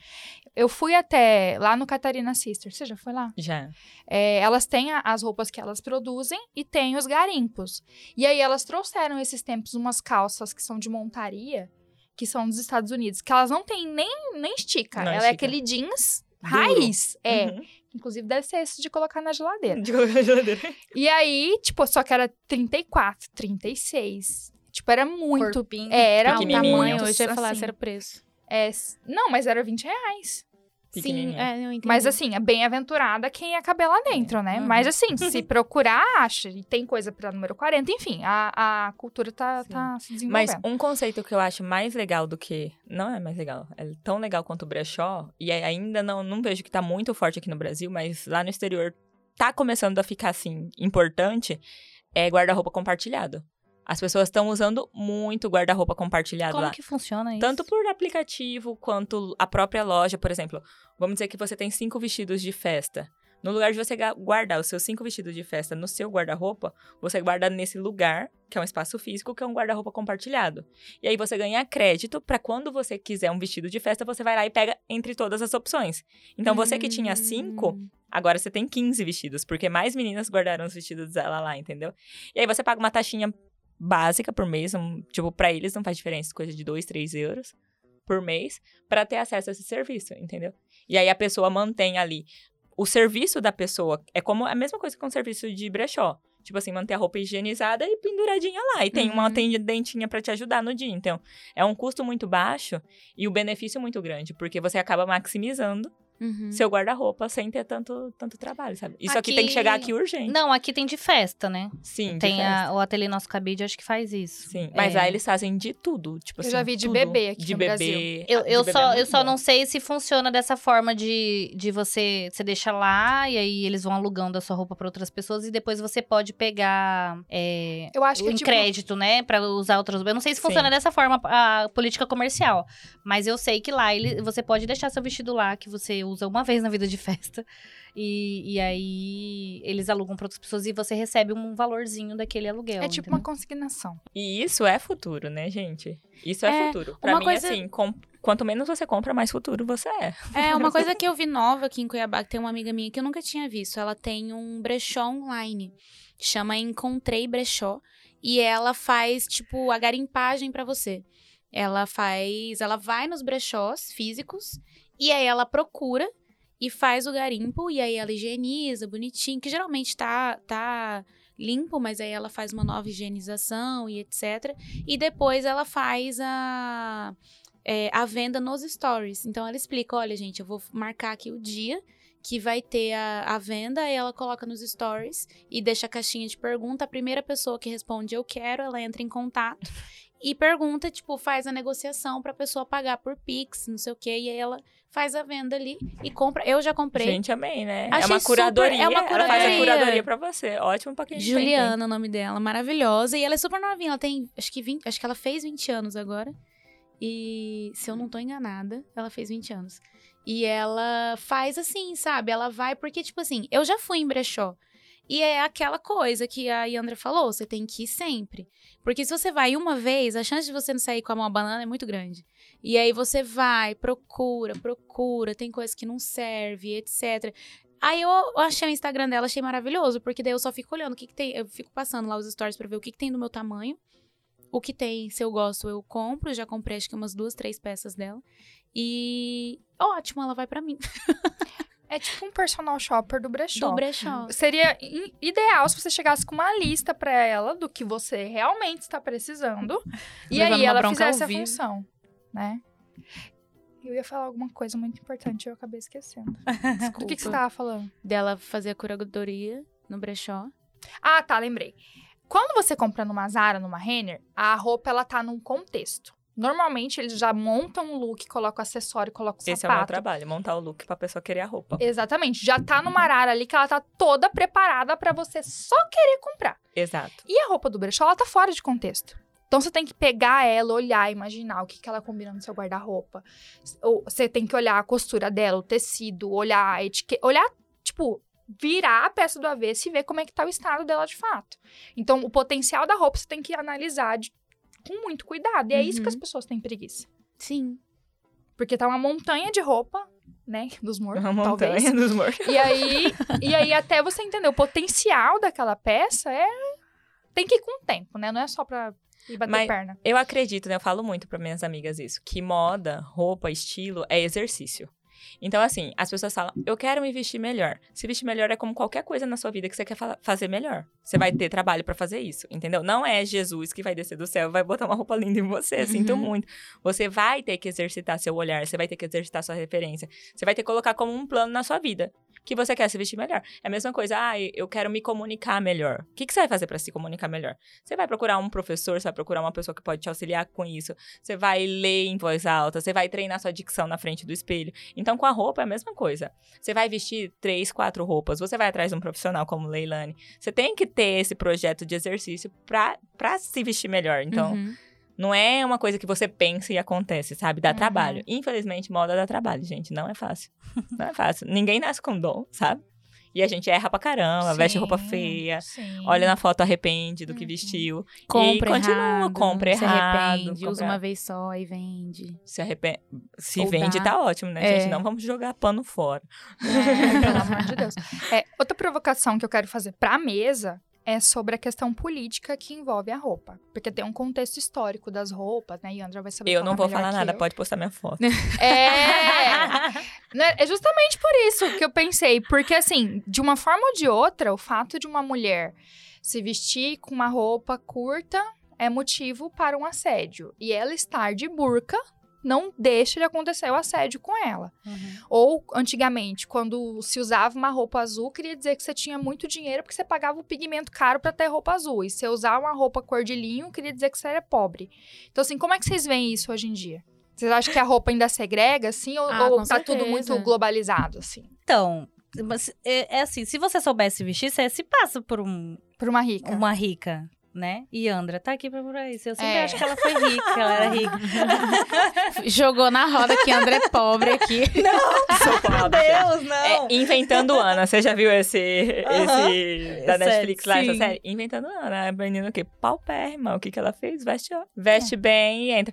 Eu fui até lá no Catarina Sister, você já foi lá? Já. É, elas têm as roupas que elas produzem e tem os garimpos. E aí elas trouxeram esses tempos umas calças que são de montaria, que são dos Estados Unidos, que elas não têm nem, nem estica. Não Ela é estica. aquele jeans Duro. raiz. É. Uhum. Inclusive deve ser esse de colocar na geladeira. De colocar na geladeira. E aí, tipo, só que era 34, 36. Tipo, era muito. Corpinho. É, era o tamanho, eu já ia falar assim. se era o preço. É, não, mas era 20 reais. Sim, é, eu entendi. Mas assim, é bem aventurada quem ia caber lá dentro, né? Uhum. Mas assim, se procurar, acha. E tem coisa pra número 40. Enfim, a, a cultura tá, Sim. tá se Mas desenvolvendo. um conceito que eu acho mais legal do que. Não é mais legal. É tão legal quanto o brechó. E é- ainda não, não vejo que tá muito forte aqui no Brasil, mas lá no exterior tá começando a ficar assim, importante. É guarda-roupa compartilhado. As pessoas estão usando muito guarda-roupa compartilhado Como lá. que funciona isso? Tanto por aplicativo quanto a própria loja, por exemplo. Vamos dizer que você tem cinco vestidos de festa. No lugar de você guardar os seus cinco vestidos de festa no seu guarda-roupa, você guarda nesse lugar, que é um espaço físico, que é um guarda-roupa compartilhado. E aí você ganha crédito pra quando você quiser um vestido de festa, você vai lá e pega entre todas as opções. Então você que tinha cinco, Hum. agora você tem 15 vestidos, porque mais meninas guardaram os vestidos dela lá, entendeu? E aí você paga uma taxinha básica por mês, um- tipo, pra eles não faz diferença, coisa de 2, 3 euros por mês, pra ter acesso a esse serviço, entendeu? E aí a pessoa mantém ali. O serviço da pessoa é como a mesma coisa que um serviço de brechó. Tipo assim, manter a roupa higienizada e penduradinha lá. E tem uma Uhum. atendentinha pra te ajudar no dia. Então, é um custo muito baixo e o benefício muito grande, porque você acaba maximizando Uhum. seu guarda-roupa sem ter tanto, tanto trabalho, sabe? Isso aqui, Aqui- tem que chegar aqui urgente. Não, aqui tem de festa, né? Sim, de Tem a- o ateliê Nosso Cabide, acho que faz isso. Sim, mas É. lá eles fazem de tudo, tipo Eu assim, já vi de tudo. bebê aqui de no bebê, Brasil. Eu, de eu bebê só, é eu só bom. não sei se funciona dessa forma de, de você, você deixa lá e aí eles vão alugando a sua roupa para outras pessoas e depois você pode pegar é, Eu acho que em tipo, crédito, né, Pra usar outras. Eu não sei se Sim. funciona dessa forma a política comercial, mas eu sei que lá ele, você pode deixar seu vestido lá que você usa uma vez na vida de festa e, e aí eles alugam para outras pessoas e você recebe um valorzinho daquele aluguel. é tipo entendeu? uma consignação. E isso é futuro, né, gente? Isso é, É, futuro. Pra uma mim, coisa- assim, com- quanto menos você compra, mais futuro você é. É, uma coisa que eu vi nova aqui em Cuiabá, que tem uma amiga minha que eu nunca tinha visto. Ela tem um brechó online. Chama Encontrei Brechó. E ela faz, tipo, a garimpagem pra você. Ela faz. Ela vai nos brechós físicos e aí ela procura e faz o garimpo. E aí ela higieniza bonitinho, que geralmente tá. tá limpo, mas aí ela faz uma nova higienização e etc. E depois ela faz a é, a venda nos stories. Então ela explica: olha, gente, eu vou marcar aqui o dia que vai ter a, a venda, aí ela coloca nos stories e deixa a caixinha de pergunta. A primeira pessoa que responde eu quero, ela entra em contato e pergunta, tipo, faz a negociação pra pessoa pagar por Pix, não sei o quê, e aí ela faz a venda ali e compra. Eu já comprei. Gente, amei, né? é Achei uma super- curadoria. é uma Ela faz a curadoria. curadoria pra você. Ótimo pra quem tem. Juliana, o nome dela, maravilhosa. E ela é super novinha, ela tem, acho que 20, acho que ela fez 20 anos agora. E se eu não tô enganada, ela fez 20 anos. E ela faz assim, sabe? Ela vai porque tipo assim, eu já fui em brechó. E é aquela coisa que a Yandra falou, você tem que ir sempre. Porque se você vai uma vez, a chance de você não sair com uma banana é muito grande. E aí você vai, procura, procura, tem coisa que não serve, etc. Aí eu achei o Instagram dela, achei maravilhoso, porque daí eu só fico olhando o que, que tem. Eu fico passando lá os stories pra ver o que, que tem do meu tamanho. O que tem, se eu gosto, eu compro. Já comprei acho que umas duas, três peças dela. E ótimo, ela vai pra mim. É tipo um personal shopper do brechó. Do brechó. Seria ideal se você chegasse com uma lista pra ela do que você realmente está precisando. e aí ela fizesse a função, né? Eu ia falar alguma coisa muito importante e eu acabei esquecendo. Desculpa. Do que, que você tava falando? Dela fazer a curadoria no brechó. Ah, tá, lembrei. Quando você compra numa Zara, numa Renner, a roupa ela tá num contexto. Normalmente eles já montam o look, colocam o acessório, colocam o Esse é o meu sapato. trabalho, montar o look pra pessoa querer a roupa. Exatamente. Já tá numa arara ali que ela tá toda preparada pra você só querer comprar. Exato. E a roupa do brechó, ela tá fora de contexto. Então você tem que pegar ela, olhar, imaginar o que, que ela combina no seu guarda-roupa. Ou Você tem que olhar a costura dela, o tecido, olhar a etiqueta. Olhar, tipo, virar a peça do avesso e ver como é que tá o estado dela de fato. Então, o potencial da roupa você tem que analisar de- com muito cuidado. E é isso que Uhum. as pessoas têm preguiça. Sim. Porque tá uma montanha de roupa, né? Dos mortos, Uma talvez. montanha dos mortos. E aí, e aí, até você entender o potencial daquela peça, é. Tem que ir com o tempo, né? Não é só pra ir bater Mas- perna. Eu acredito, né? Eu falo muito para minhas amigas isso, que moda, roupa, estilo é exercício. Então, assim, as pessoas falam, eu quero me vestir melhor. Se vestir melhor é como qualquer coisa na sua vida que você quer fa- fazer melhor. Você vai ter trabalho pra fazer isso, entendeu? Não é Jesus que vai descer do céu e vai botar uma roupa linda em você, sinto Uhum. muito. Você vai ter que exercitar seu olhar, você vai ter que exercitar sua referência. Você vai ter que colocar como um plano na sua vida que você quer se vestir melhor. É a mesma coisa, ah, eu quero me comunicar melhor. O que, que você vai fazer pra se comunicar melhor? Você vai procurar um professor, você vai procurar uma pessoa que pode te auxiliar com isso. Você vai ler em voz alta, você vai treinar sua dicção na frente do espelho. Então, com a roupa é a mesma coisa. Você vai vestir três, quatro roupas, você vai atrás de um profissional como Leilani. Você tem que ter esse projeto de exercício pra se vestir melhor. Então, Uhum. Não é uma coisa que você pensa e acontece, sabe? Dá Uhum. trabalho. Infelizmente, moda dá trabalho, gente. Não é fácil. Não é fácil. Ninguém nasce com dom, sabe? E a gente erra pra caramba, veste roupa Sim, feia. sim. Olha na foto, arrepende do que Uhum. vestiu. Compra e continua, errado, compra se errado. arrepende, usa compra- uma vez só e vende. Se arrepende. Se Ou vende, dá. tá ótimo, né, É. gente? Não vamos jogar pano fora. É, pelo amor de Deus. É, outra provocação que eu quero fazer pra mesa é sobre a questão política que envolve a roupa. Porque tem um contexto histórico das roupas, né? E Andra vai saber Eu não falar vou falar nada, pode postar minha foto. É! Né, É justamente por isso que eu pensei. Porque, assim, de uma forma ou de outra, o fato de uma mulher se vestir com uma roupa curta é motivo para um assédio. E ela estar de burca não deixa de acontecer o assédio com ela. Uhum. Ou, antigamente, quando se usava uma roupa azul, queria dizer que você tinha muito dinheiro porque você pagava o pigmento caro pra ter roupa azul. E se você usar uma roupa cor de linho, queria dizer que você era pobre. Então, assim, como é que vocês veem isso hoje em dia? Vocês acham que a roupa ainda segrega, assim? Ou, Ah, ou tá tudo certeza. muito globalizado, assim? Então, mas é, é assim, se você soubesse vestir, você se passa por um, Por uma rica. uma rica, né? E Andra tá aqui pra por isso. Eu sempre É. acho que ela foi rica, ela era rica. Jogou na roda que André é pobre aqui. Sou pobre, Deus, não! É, Inventando Ana, você já viu esse, Aham. esse da Sério, Netflix lá, essa sim. série? Inventando Ana, a menina o quê? Paupérrima, o que que ela fez? Veste, veste bem e entra.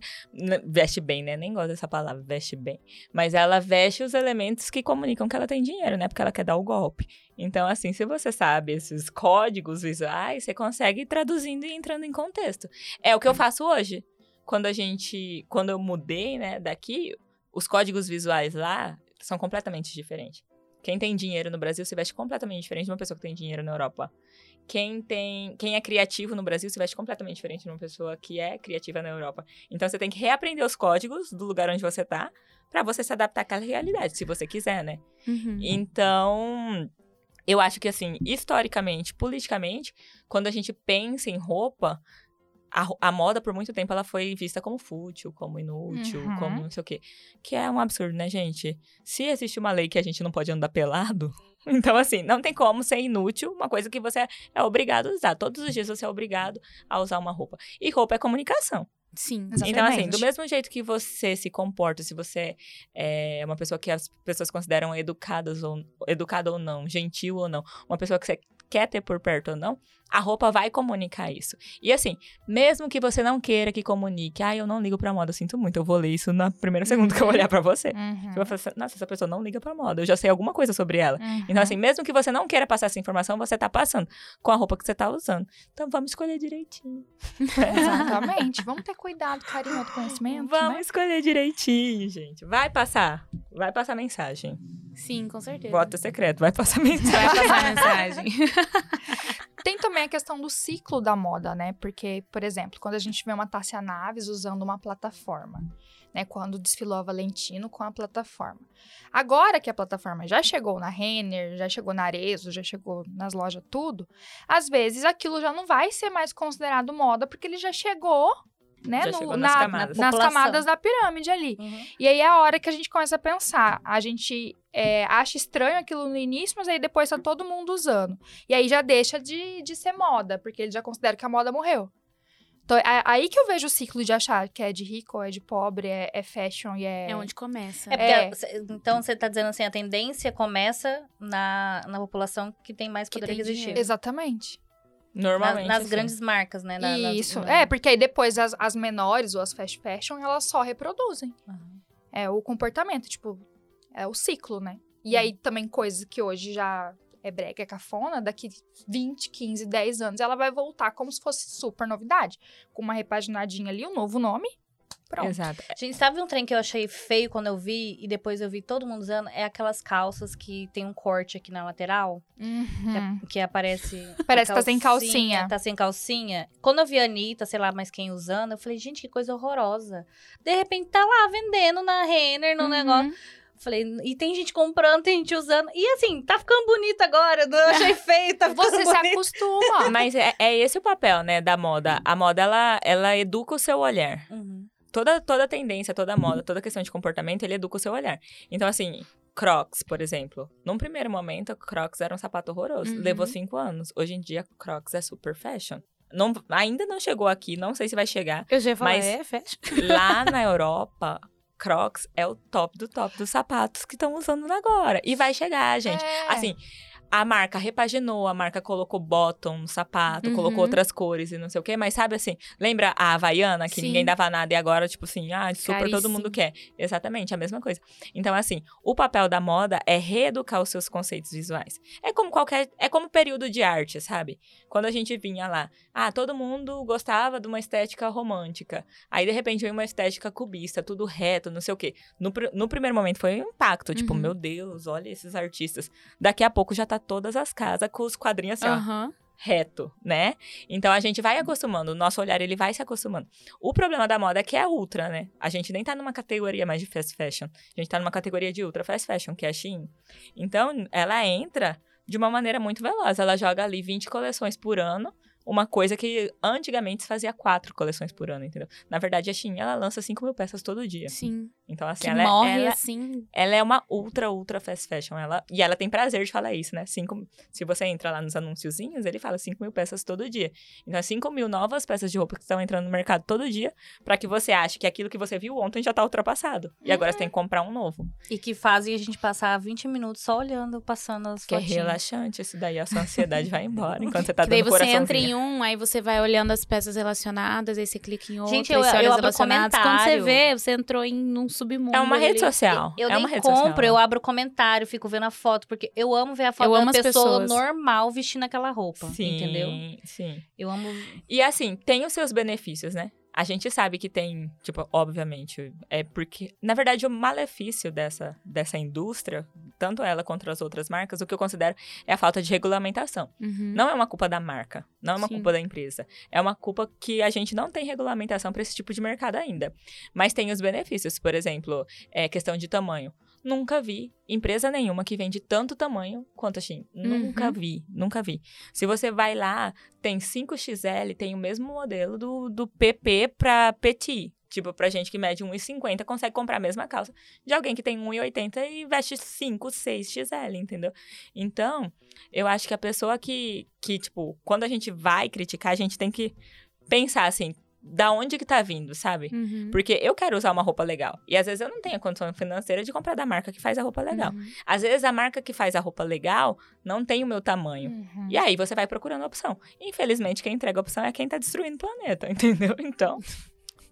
Veste bem, né? Nem gosto dessa palavra, veste bem. Mas ela veste os elementos que comunicam que ela tem dinheiro, né? Porque ela quer dar o golpe. Então, assim, se você sabe esses códigos visuais, você consegue ir traduzindo e entrando em contexto. É o que eu faço hoje. Quando a gente, quando eu mudei, né, daqui, os códigos visuais lá são completamente diferentes. Quem tem dinheiro no Brasil se veste completamente diferente de uma pessoa que tem dinheiro na Europa. Quem tem, quem é criativo no Brasil se veste completamente diferente de uma pessoa que é criativa na Europa. Então você tem que reaprender os códigos do lugar onde você tá para você se adaptar àquela realidade, se você quiser, né? Uhum. Então, eu acho que assim, historicamente, politicamente, quando a gente pensa em roupa, a, a moda por muito tempo ela foi vista como fútil, como inútil, Uhum. como não sei o quê. Que é um absurdo, né, gente? Se existe uma lei que a gente não pode andar pelado, então assim, não tem como ser inútil uma coisa que você é obrigado a usar. Todos os dias você é obrigado a usar uma roupa. E roupa é comunicação. Sim. Exatamente. Então, assim, do mesmo jeito que você se comporta, se você é uma pessoa que as pessoas consideram educadas ou, educada ou não, gentil ou não, uma pessoa que você quer ter por perto ou não, a roupa vai comunicar isso. E assim, mesmo que você não queira que comunique, ah, eu não ligo pra moda, eu sinto muito, eu vou ler isso na primeira segundo que eu olhar pra você. Uhum. Você vai falar assim, nossa, essa pessoa não liga pra moda, eu já sei alguma coisa sobre ela. Uhum. Então, assim, mesmo que você não queira passar essa informação, você tá passando com a roupa que você tá usando. Então, vamos escolher direitinho. Exatamente. Vamos ter cuidado, carinho, autoconhecimento, Vamos né? escolher direitinho, gente. Vai passar. Vai passar mensagem. Sim, com certeza. Voto secreto, vai passar mensagem. Vai passar mensagem. Tem também a questão do ciclo da moda, né? Porque, por exemplo, quando a gente vê uma Tássia Naves usando uma plataforma, né? Quando desfilou a Valentino com a plataforma. Agora que a plataforma já chegou na Renner, já chegou na Arezzo, já chegou nas lojas tudo, às vezes aquilo já não vai ser mais considerado moda, porque ele já chegou, né? No- nas na- camadas. nas camadas da pirâmide ali. Uhum. E aí é a hora que a gente começa a pensar. A gente é, acha estranho aquilo no início, mas aí depois tá todo mundo usando. E aí já deixa de, de ser moda, porque eles já consideram que a moda morreu. Então, é aí que eu vejo o ciclo de achar que é de rico, é de pobre, é, é fashion e é... É onde começa. É porque, É. então você tá dizendo assim, a tendência começa na, na população que tem mais Que poder tem aquisitivo. dinheiro. Exatamente. Na- Normalmente. nas assim. grandes marcas, né? Na- nas- Isso. na- É, porque aí depois as, as menores ou as fast fashion, elas só reproduzem. Uhum. É o comportamento, tipo, é o ciclo, né? E Uhum. aí também coisas que hoje já é brega, é cafona, daqui 20, 15, 10 anos ela vai voltar como se fosse super novidade. Com uma repaginadinha ali, um novo nome. Pronto. Exato. Gente, sabe um trem que eu achei feio quando eu vi e depois eu vi todo mundo usando? É aquelas calças que tem um corte aqui na lateral, que, Uhum. que aparece. Parece que tá sem calcinha. Tá sem calcinha. Quando eu vi a Anitta, sei lá mais quem usando, eu falei, gente, que coisa horrorosa. De repente tá lá vendendo na Renner, no Uhum. negócio. Falei, e tem gente comprando, tem gente usando. E assim, tá ficando bonito agora. Não achei feio, tá Você se bonito. acostuma. Mas é, é esse o papel, né, da moda. A moda, ela, ela educa o seu olhar. Uhum. Toda, toda tendência, toda moda, toda questão de comportamento, ele educa o seu olhar. Então, assim, Crocs, por exemplo. Num primeiro momento, Crocs era um sapato horroroso. Uhum. Levou cinco anos. Hoje em dia, Crocs é super fashion. Não, ainda não chegou aqui, não sei se vai chegar. Eu já ia falar, Mas- é, fecha. Lá na Europa, Crocs é o top do top dos sapatos que estão usando agora. E vai chegar, gente. É. Assim, a marca repaginou, a marca colocou bottom no sapato, Uhum. colocou outras cores e não sei o quê, mas sabe assim, lembra a Havaiana, que Sim. ninguém dava nada e agora, tipo assim, ah, super todo Caríssimo. mundo quer. Exatamente, a mesma coisa. Então, assim, o papel da moda é reeducar os seus conceitos visuais. É como qualquer. É como período de arte, sabe? Quando a gente vinha lá, ah, todo mundo gostava de uma estética romântica. Aí, de repente, veio uma estética cubista, tudo reto, não sei o quê. No, no primeiro momento foi um impacto, tipo, Uhum. meu Deus, olha esses artistas. Daqui a pouco já tá todas as casas com os quadrinhos assim, ó, Aham. reto, né? Então a gente vai acostumando, o nosso olhar ele vai se acostumando. O problema da moda é que é ultra, né? A gente nem tá numa categoria mais de fast fashion, a gente tá numa categoria de ultra fast fashion, que é a Shein. Então ela entra de uma maneira muito veloz, ela joga ali 20 coleções por ano, uma coisa que antigamente se fazia quatro coleções por ano, entendeu? Na verdade a Shein ela lança 5 mil peças todo dia. Sim. Então assim, Que ela, é- morre ela, assim. ela é uma ultra, ultra fast fashion. Ela, e ela tem prazer de falar isso, né? Cinco, se você entra lá nos anunciozinhos, ele fala 5 mil peças todo dia. Então, é 5 mil novas peças de roupa que estão entrando no mercado todo dia, pra que você ache que aquilo que você viu ontem já tá ultrapassado. E agora você tem que comprar um novo. E que fazem a gente passar 20 minutos só olhando, passando as Que é fotinhas. relaxante, isso daí a sua ansiedade vai embora enquanto você tá Que daí dando você coraçãozinho. entra em um, aí você vai olhando as peças relacionadas, aí você clica em outro, Gente, aí eu- você olha eu as relacionadas. Quando você vê, você entrou em um submundo. É uma rede social. Eu é nem uma rede compro, social. eu abro comentário, fico vendo a foto, porque eu amo ver a foto Eu da pessoa pessoas. normal vestindo aquela roupa, Sim, entendeu? Sim. Eu amo E assim, tem os seus benefícios, né? A gente sabe que tem, tipo, obviamente, é porque, na verdade, o malefício dessa, dessa indústria, tanto ela quanto as outras marcas, o que eu considero é a falta de regulamentação. Uhum. Não é uma culpa da marca, não é uma Sim. culpa da empresa. É uma culpa que a gente não tem regulamentação para esse tipo de mercado ainda. Mas tem os benefícios, por exemplo, é questão de tamanho. Nunca vi empresa nenhuma que vende tanto tamanho quanto a Shein. Nunca Uhum. vi, nunca vi. Se você vai lá, tem 5XL, tem o mesmo modelo do, do PP pra Petit. Tipo, pra gente que mede 1,50, consegue comprar a mesma calça de alguém que tem 1,80 e veste 5, 6XL, entendeu? Então, eu acho que a pessoa que, que, tipo, quando a gente vai criticar, a gente tem que pensar assim, da onde que tá vindo, sabe? Uhum. Porque eu quero usar uma roupa legal. E às vezes eu não tenho a condição financeira de comprar da marca que faz a roupa legal. Uhum. Às vezes a marca que faz a roupa legal não tem o meu tamanho. Uhum. E aí você vai procurando a opção. Infelizmente, quem entrega a opção é quem tá destruindo o planeta, entendeu? Então,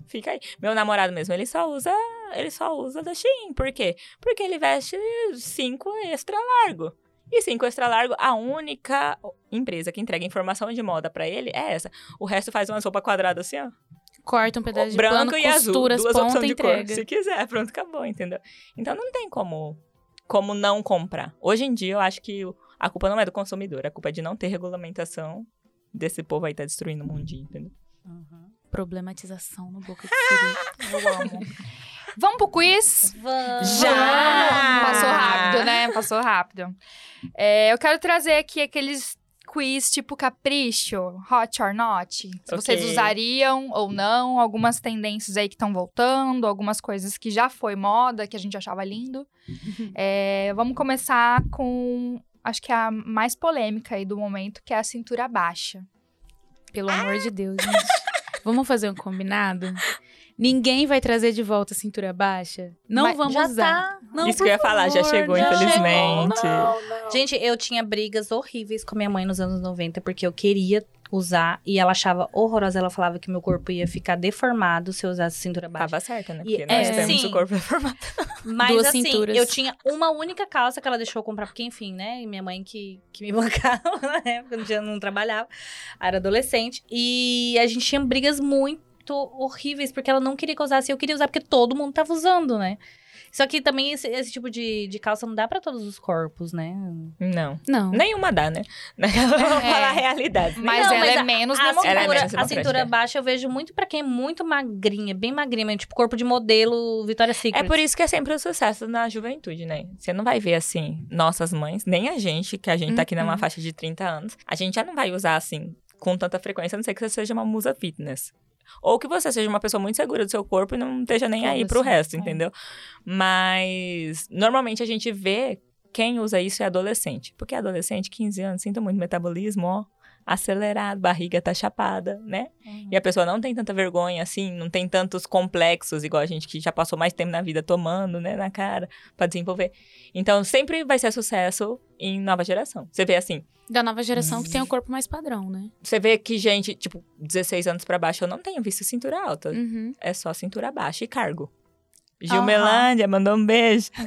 fica aí. Meu namorado mesmo, ele só usa. Ele só usa da Shein. Por quê? Porque ele veste cinco extra largo. E cinco extra largo, a única empresa que entrega informação de moda pra ele é essa. O resto faz umas roupas quadradas assim, ó. Corta um pedaço de branco pano, e azul. costura, Duas ponta, opções de entrega. cor. Se quiser, pronto, acabou, entendeu? Então não tem como, como não comprar. Hoje em dia, eu acho que o- a culpa não é do consumidor, a culpa é de não ter regulamentação desse povo aí tá destruindo o mundinho, entendeu? Problematização no boca de siri. Eu amo. Vamos pro quiz? Vamos. Já! Passou rápido, né? Passou rápido. É, eu quero trazer aqui aqueles quiz tipo capricho, hot or not. Se vocês Ok. usariam ou não, algumas tendências aí que estão voltando, algumas coisas que já foi moda, que a gente achava lindo. É, vamos começar com, acho que a mais polêmica aí do momento, que é a cintura baixa. Pelo amor de Deus, gente. Vamos fazer um combinado? Ninguém vai trazer de volta a cintura baixa? Não Mas vamos já usar. tá. Não, Isso que eu ia falar, já favor, chegou, já infelizmente. Gente, eu tinha brigas horríveis com a minha mãe nos anos 90, porque eu queria usar e ela achava horrorosa. Ela falava que meu corpo ia ficar deformado se eu usasse cintura baixa. Tava certa, né? E- Porque nós é, temos sim. o corpo deformado. Mas Duas assim, cinturas. eu tinha uma única calça que ela deixou eu comprar, porque enfim, né? E minha mãe que, que me bancava na época, não, tinha, não trabalhava, era adolescente. E a gente tinha brigas muito horríveis, porque ela não queria que eu usasse, eu queria usar porque todo mundo tava usando, né? Só que também esse, esse tipo de, de calça não dá pra todos os corpos, né? Não. Não. Nenhuma dá, né? Vamos falar a realidade. Mas Não, ela mas é a- menos A. Ela é cintura, menos a cintura baixa eu vejo muito pra quem é muito magrinha, bem magrinha, tipo corpo de modelo Victoria's Secret. É por isso que é sempre o sucesso na juventude, né? Você não vai ver assim, nossas mães, nem a gente, que a gente tá aqui numa Uhum. faixa de 30 anos, a gente já não vai usar assim com tanta frequência, a não ser que você seja uma musa fitness. Ou que você seja uma pessoa muito segura do seu corpo e não esteja nem aí pro resto, É. entendeu? Mas normalmente a gente vê quem usa isso é adolescente. Porque adolescente, 15 anos, sinto muito metabolismo, ó, acelerado, barriga tá chapada, né? E a pessoa não tem tanta vergonha, assim, não tem tantos complexos, igual a gente que já passou mais tempo na vida tomando, né, na cara, pra desenvolver. Então, sempre vai ser sucesso em nova geração. Você vê assim, Da nova geração que tem o corpo mais padrão, né? você vê que gente, tipo, 16 anos pra baixo, eu não tenho visto cintura alta. Uhum. É só cintura baixa e cargo. Gilmelândia, mandou um beijo.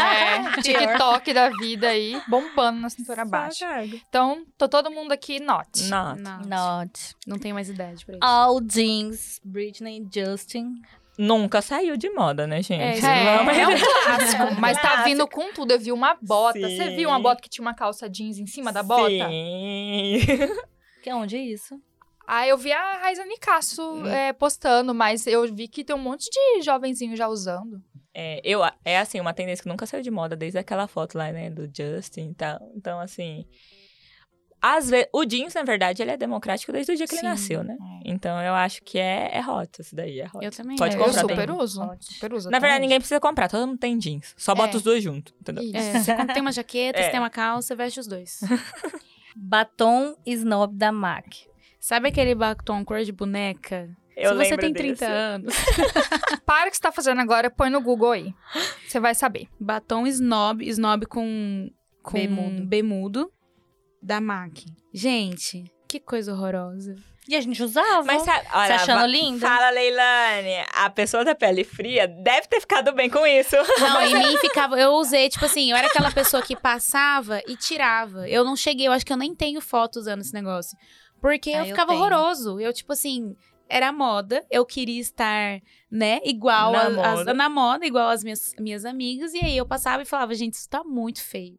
É, TikTok da vida aí, bombando na cintura baixa. cargo. Então, tô todo mundo aqui not. Não, Not. não tenho mais idade pra isso. All jeans, Britney, Justin. Nunca saiu de moda, né, gente? É, É, Vamos- é um clássico, mas tá vindo com tudo. Eu vi uma bota. Sim. Você viu uma bota que tinha uma calça jeans em cima da bota? Sim. Que onde é isso? Ah, eu vi a Raiza Nicasso é, postando, mas eu vi que tem um monte de jovenzinho já usando. É, eu, é assim, uma tendência que nunca saiu de moda desde aquela foto lá, né, do Justin e tal. Então, assim. Às vezes, o jeans, na verdade, ele é democrático desde o dia que Sim. ele nasceu, né? Então, eu acho que é, é hot isso daí, é hot. Eu também. Pode É, comprar eu bem. super uso. Super uso Na verdade, hoje. ninguém precisa comprar, todo mundo tem jeans. Só bota É. os dois juntos, entendeu? Isso. É, tem uma jaqueta, É. você tem uma calça, veste os dois. Batom Snob da MAC. Sabe aquele batom cor de boneca? Eu Se você tem 30 desse. anos. Para o que você tá fazendo agora, põe no Google aí. Você vai saber. Batom snob, snob com, com Bemudo. bemudo da MAC. Gente, que coisa horrorosa. E a gente usava. Mas sabe, olha, Você achando linda? Fala, Leilane. A pessoa da pele fria deve ter ficado bem com isso. Não, em mim ficava. Eu usei, tipo assim, eu era aquela pessoa que passava e tirava. Eu não cheguei, eu acho que eu nem tenho foto usando esse negócio. Porque Ah, eu eu ficava tenho. horroroso. Eu, tipo assim, era moda, eu queria estar, né, igual Na a- as- moda. na moda, igual as minhas, minhas amigas. E aí eu passava e falava, gente, isso tá muito feio.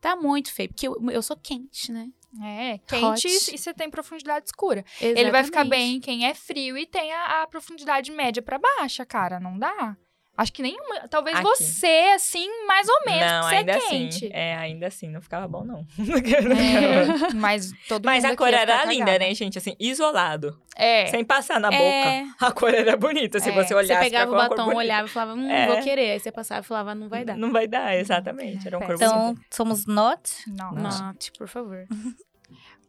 Tá muito feio, porque eu, eu sou quente, né? É, quente Hot. e você tem profundidade escura. Ele vai ficar Exatamente. bem quem é frio e tem a, a profundidade média pra baixa, cara. Não dá. Acho que nenhuma. Talvez Aqui. você, assim, mais ou menos, não, porque você ainda é quente. assim. É, ainda assim, não ficava bom, não. É, mas todo Mas mundo a cor era linda, né, gente? Assim, isolado. É. Sem passar na É. boca. A cor era bonita. Se É. você Você olhasse pegava o batom, olhava e falava, hum, É. vou querer. Aí você passava e falava, não vai dar. Não vai dar, exatamente. Era uma cor Então, bonita. somos not. Não. Note, por favor.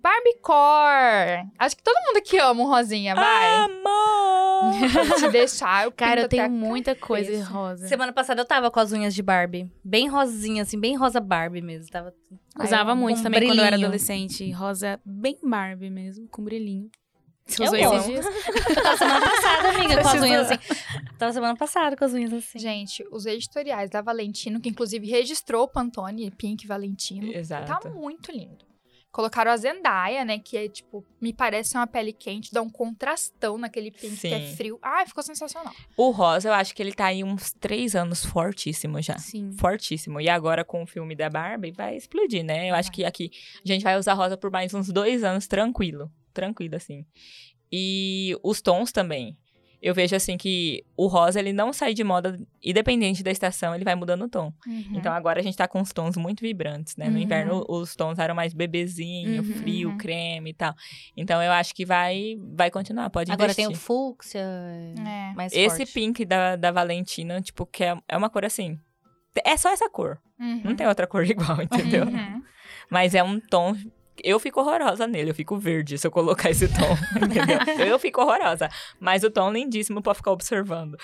Barbiecore. Acho que todo mundo aqui ama um rosinha, vai. Amor! Se deixar, eu Cara, eu tenho muita coisa cabeça. rosa. Semana passada eu tava com as unhas de Barbie. Bem rosinha, assim, bem rosa Barbie mesmo. Tava Usava com muito também quando eu era brilhinho. adolescente. Rosa bem Barbie mesmo, com brilhinho. Você Eu usou amo. esses dias? Eu tava semana passada, amiga, com as unhas assim. Tava semana passada com as unhas assim. Gente, os editoriais da Valentino, que inclusive registrou o Pantone Pink Valentino, tá Exato. muito lindo. Colocaram a Zendaya, né? Que é tipo, me parece uma pele quente, dá um contrastão naquele pink que é Sim. frio. Ai, ficou sensacional. O rosa, eu acho que ele tá aí uns três anos fortíssimo já. Sim. Fortíssimo. E agora com o filme da Barbie vai explodir, né? Eu acho que aqui a gente vai usar rosa por mais uns dois anos tranquilo. Tranquilo, assim. E os tons também. Eu vejo assim que o rosa ele não sai de moda, independente da estação, ele vai mudando o tom. Uhum. Então agora a gente tá com os tons muito vibrantes, né? No Uhum. inverno os tons eram mais bebezinho, Uhum, frio, uhum. creme e tal. Então eu acho que vai vai continuar, pode Agora tem investir. o fúcsia, É. mais Esse forte. pink da, da Valentina, tipo, que é, é uma cor assim. É só essa cor. Uhum. Não tem outra cor igual, entendeu? Uhum. Mas é um tom. Eu fico horrorosa nele, eu fico verde se eu colocar esse tom, entendeu? Eu fico horrorosa. Mas o tom lindíssimo pra ficar observando.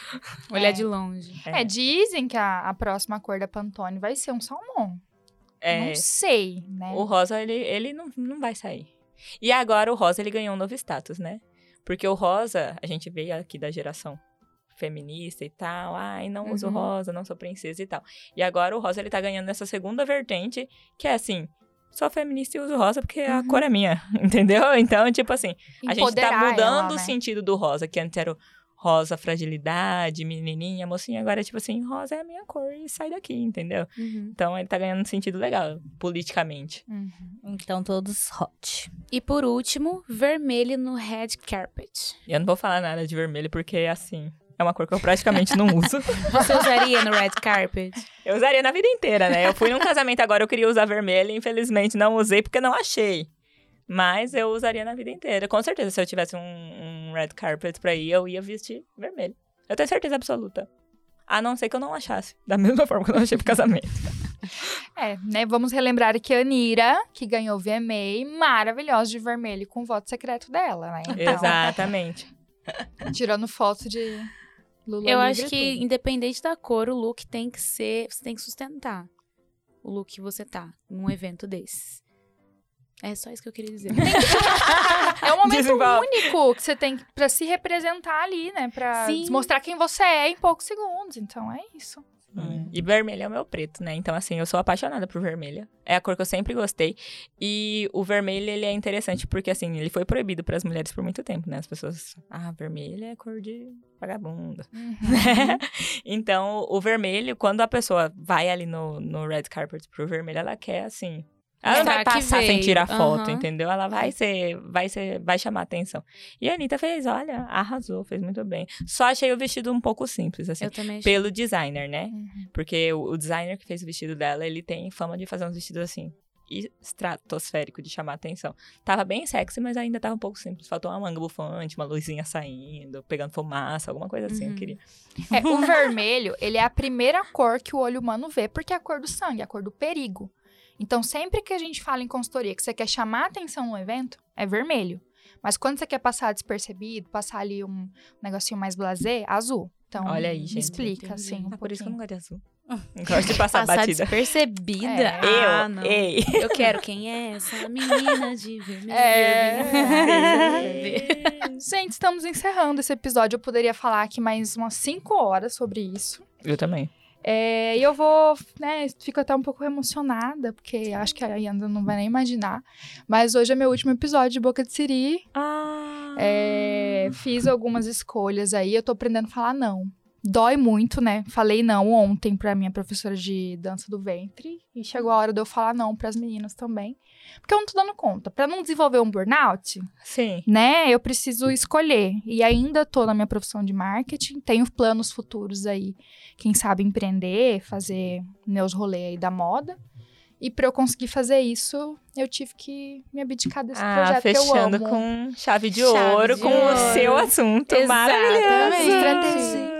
Olhar É. de longe. É, dizem que a, a próxima cor da Pantone vai ser um salmão. É, Não sei, né? o rosa, ele, ele não, não vai sair. E agora o rosa, ele ganhou um novo status, né? Porque o rosa, a gente veio aqui da geração feminista e tal. Ai, não uso Uhum. rosa, não sou princesa e tal. E agora o rosa, ele tá ganhando essa segunda vertente, que é assim... Sou feminista e uso rosa porque a Uhum. cor é minha, entendeu? Então, tipo assim, A gente tá Empoderar mudando ela, o né? sentido do rosa, que antes era o rosa fragilidade, menininha, mocinha, agora é tipo assim, rosa é a minha cor e sai daqui, entendeu? Uhum. Então ele tá ganhando um sentido legal, politicamente. Uhum. Então todos hot. E por último, vermelho no red carpet. Eu não vou falar nada de vermelho porque, assim, é uma cor que eu praticamente não uso. Você usaria no red carpet? Eu usaria na vida inteira, né? Eu fui num casamento agora, eu queria usar vermelho e infelizmente não usei porque não achei. Mas eu usaria na vida inteira. Com certeza, se eu tivesse um, um red carpet pra ir, eu ia vestir vermelho. Eu tenho certeza absoluta. A não ser que eu não achasse. Da mesma forma que eu não achei pro casamento. É, né? Vamos relembrar que a Anira, que ganhou o VMA, maravilhosa de vermelho com o voto secreto dela, né? Então, Exatamente. tirando foto de Lula Eu acho e que, tudo. independente da cor, o look tem que ser. Você tem que sustentar. o look que você tá num evento desses. É só isso que eu queria dizer. É um momento Desenvolve. único que você tem pra se representar ali, né? Pra Sim. mostrar quem você é em poucos segundos. Então é isso. E vermelho é o meu preto, né? Então, assim, eu sou apaixonada por vermelho. É a cor que eu sempre gostei. E o vermelho, ele é interessante porque, assim, ele foi proibido para as mulheres por muito tempo, né? As pessoas, ah, vermelho é cor de vagabundo. né? Então, o vermelho, quando a pessoa vai ali no, no red carpet pro vermelho, ela quer, assim... Ela não vai passar sem tirar foto, Aham. entendeu? Ela vai ser, vai ser, vai chamar atenção. E a Anitta fez, olha, arrasou, fez muito bem. Só achei o vestido um pouco simples, assim, Eu também achei. pelo designer, né? Uhum. Porque o, o designer que fez o vestido dela, ele tem fama de fazer uns vestidos assim, estratosférico, de chamar atenção. Tava bem sexy, mas ainda tava um pouco simples. Faltou uma manga bufante, uma luzinha saindo, pegando fumaça, alguma coisa assim, eu Uhum. queria. É, o vermelho, ele é a primeira cor que o olho humano vê, porque é a cor do sangue, é a cor do perigo. Então, sempre que a gente fala em consultoria que você quer chamar atenção no evento, é vermelho. Mas quando você quer passar despercebido, passar ali um negocinho mais blasé, azul. Então, Olha aí, gente. explica, Entendi. assim, um Ah, por isso que eu não gosto de azul. Gosto de passar, Passar batida. despercebida. É. Eu, Ah, não. ei. Eu quero quem é essa menina de vermelho. É. Gente, estamos encerrando esse episódio. Eu poderia falar aqui mais umas 5 horas sobre isso. Eu também. É, e eu vou, né, fico até um pouco emocionada, porque acho que a Yanda não vai nem imaginar. Mas hoje é meu último episódio de Boca de Siri. Ah. É, fiz algumas escolhas aí, eu tô aprendendo a falar não. Dói muito, né? Falei não ontem pra minha professora de dança do ventre. E chegou a hora de eu falar não pras meninas também. Porque eu não tô dando conta. Pra não desenvolver um burnout, Sim. né? Eu preciso escolher. E ainda tô na minha profissão de marketing, tenho planos futuros aí, quem sabe empreender, fazer meus rolês aí da moda. E pra eu conseguir fazer isso, eu tive que me abdicar desse Ah, projeto que eu fechando amo. com chave de Chave ouro, de com ouro. o seu assunto Exatamente. maravilhoso. Estratégia.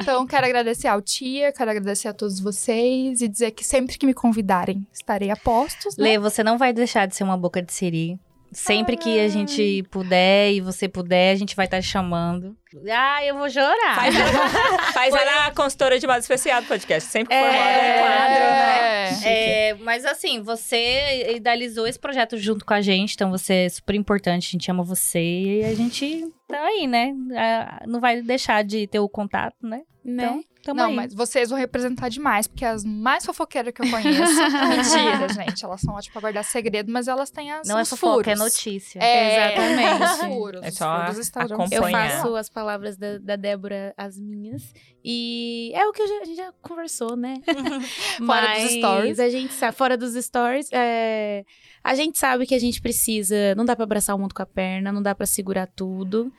Então, quero agradecer ao Tia, quero agradecer a todos vocês e dizer que sempre que me convidarem, estarei a postos. Né? Lê, você não vai deixar de ser uma boca de siri. Sempre que a gente puder e você puder, a gente vai estar te chamando. Ah, eu vou chorar. Faz ela, faz ela a consultora de modo especial do podcast. Sempre que for moda, é quadro, né? É, mas assim, você idealizou esse projeto junto com a gente, então você é super importante, a gente ama você e a gente tá aí, né? Ah, Não vai deixar de ter o contato, né? Né? Então, tamo Não, aí. mas vocês vão representar demais, porque as mais fofoqueiras que eu conheço. mentira, gente. Elas são ótimas pra guardar segredo, mas elas têm as, Não é os fofoca, é furos. notícia. É, Exatamente. Os furos. É os só furos estarão acompanhar. Eu faço as palavras da, da Débora as minhas. E é o que a gente, a gente já conversou, né? Fora dos stories. A gente sabe, fora dos stories, é, a gente sabe que a gente precisa. Não dá pra abraçar o mundo com a perna, não dá pra segurar tudo.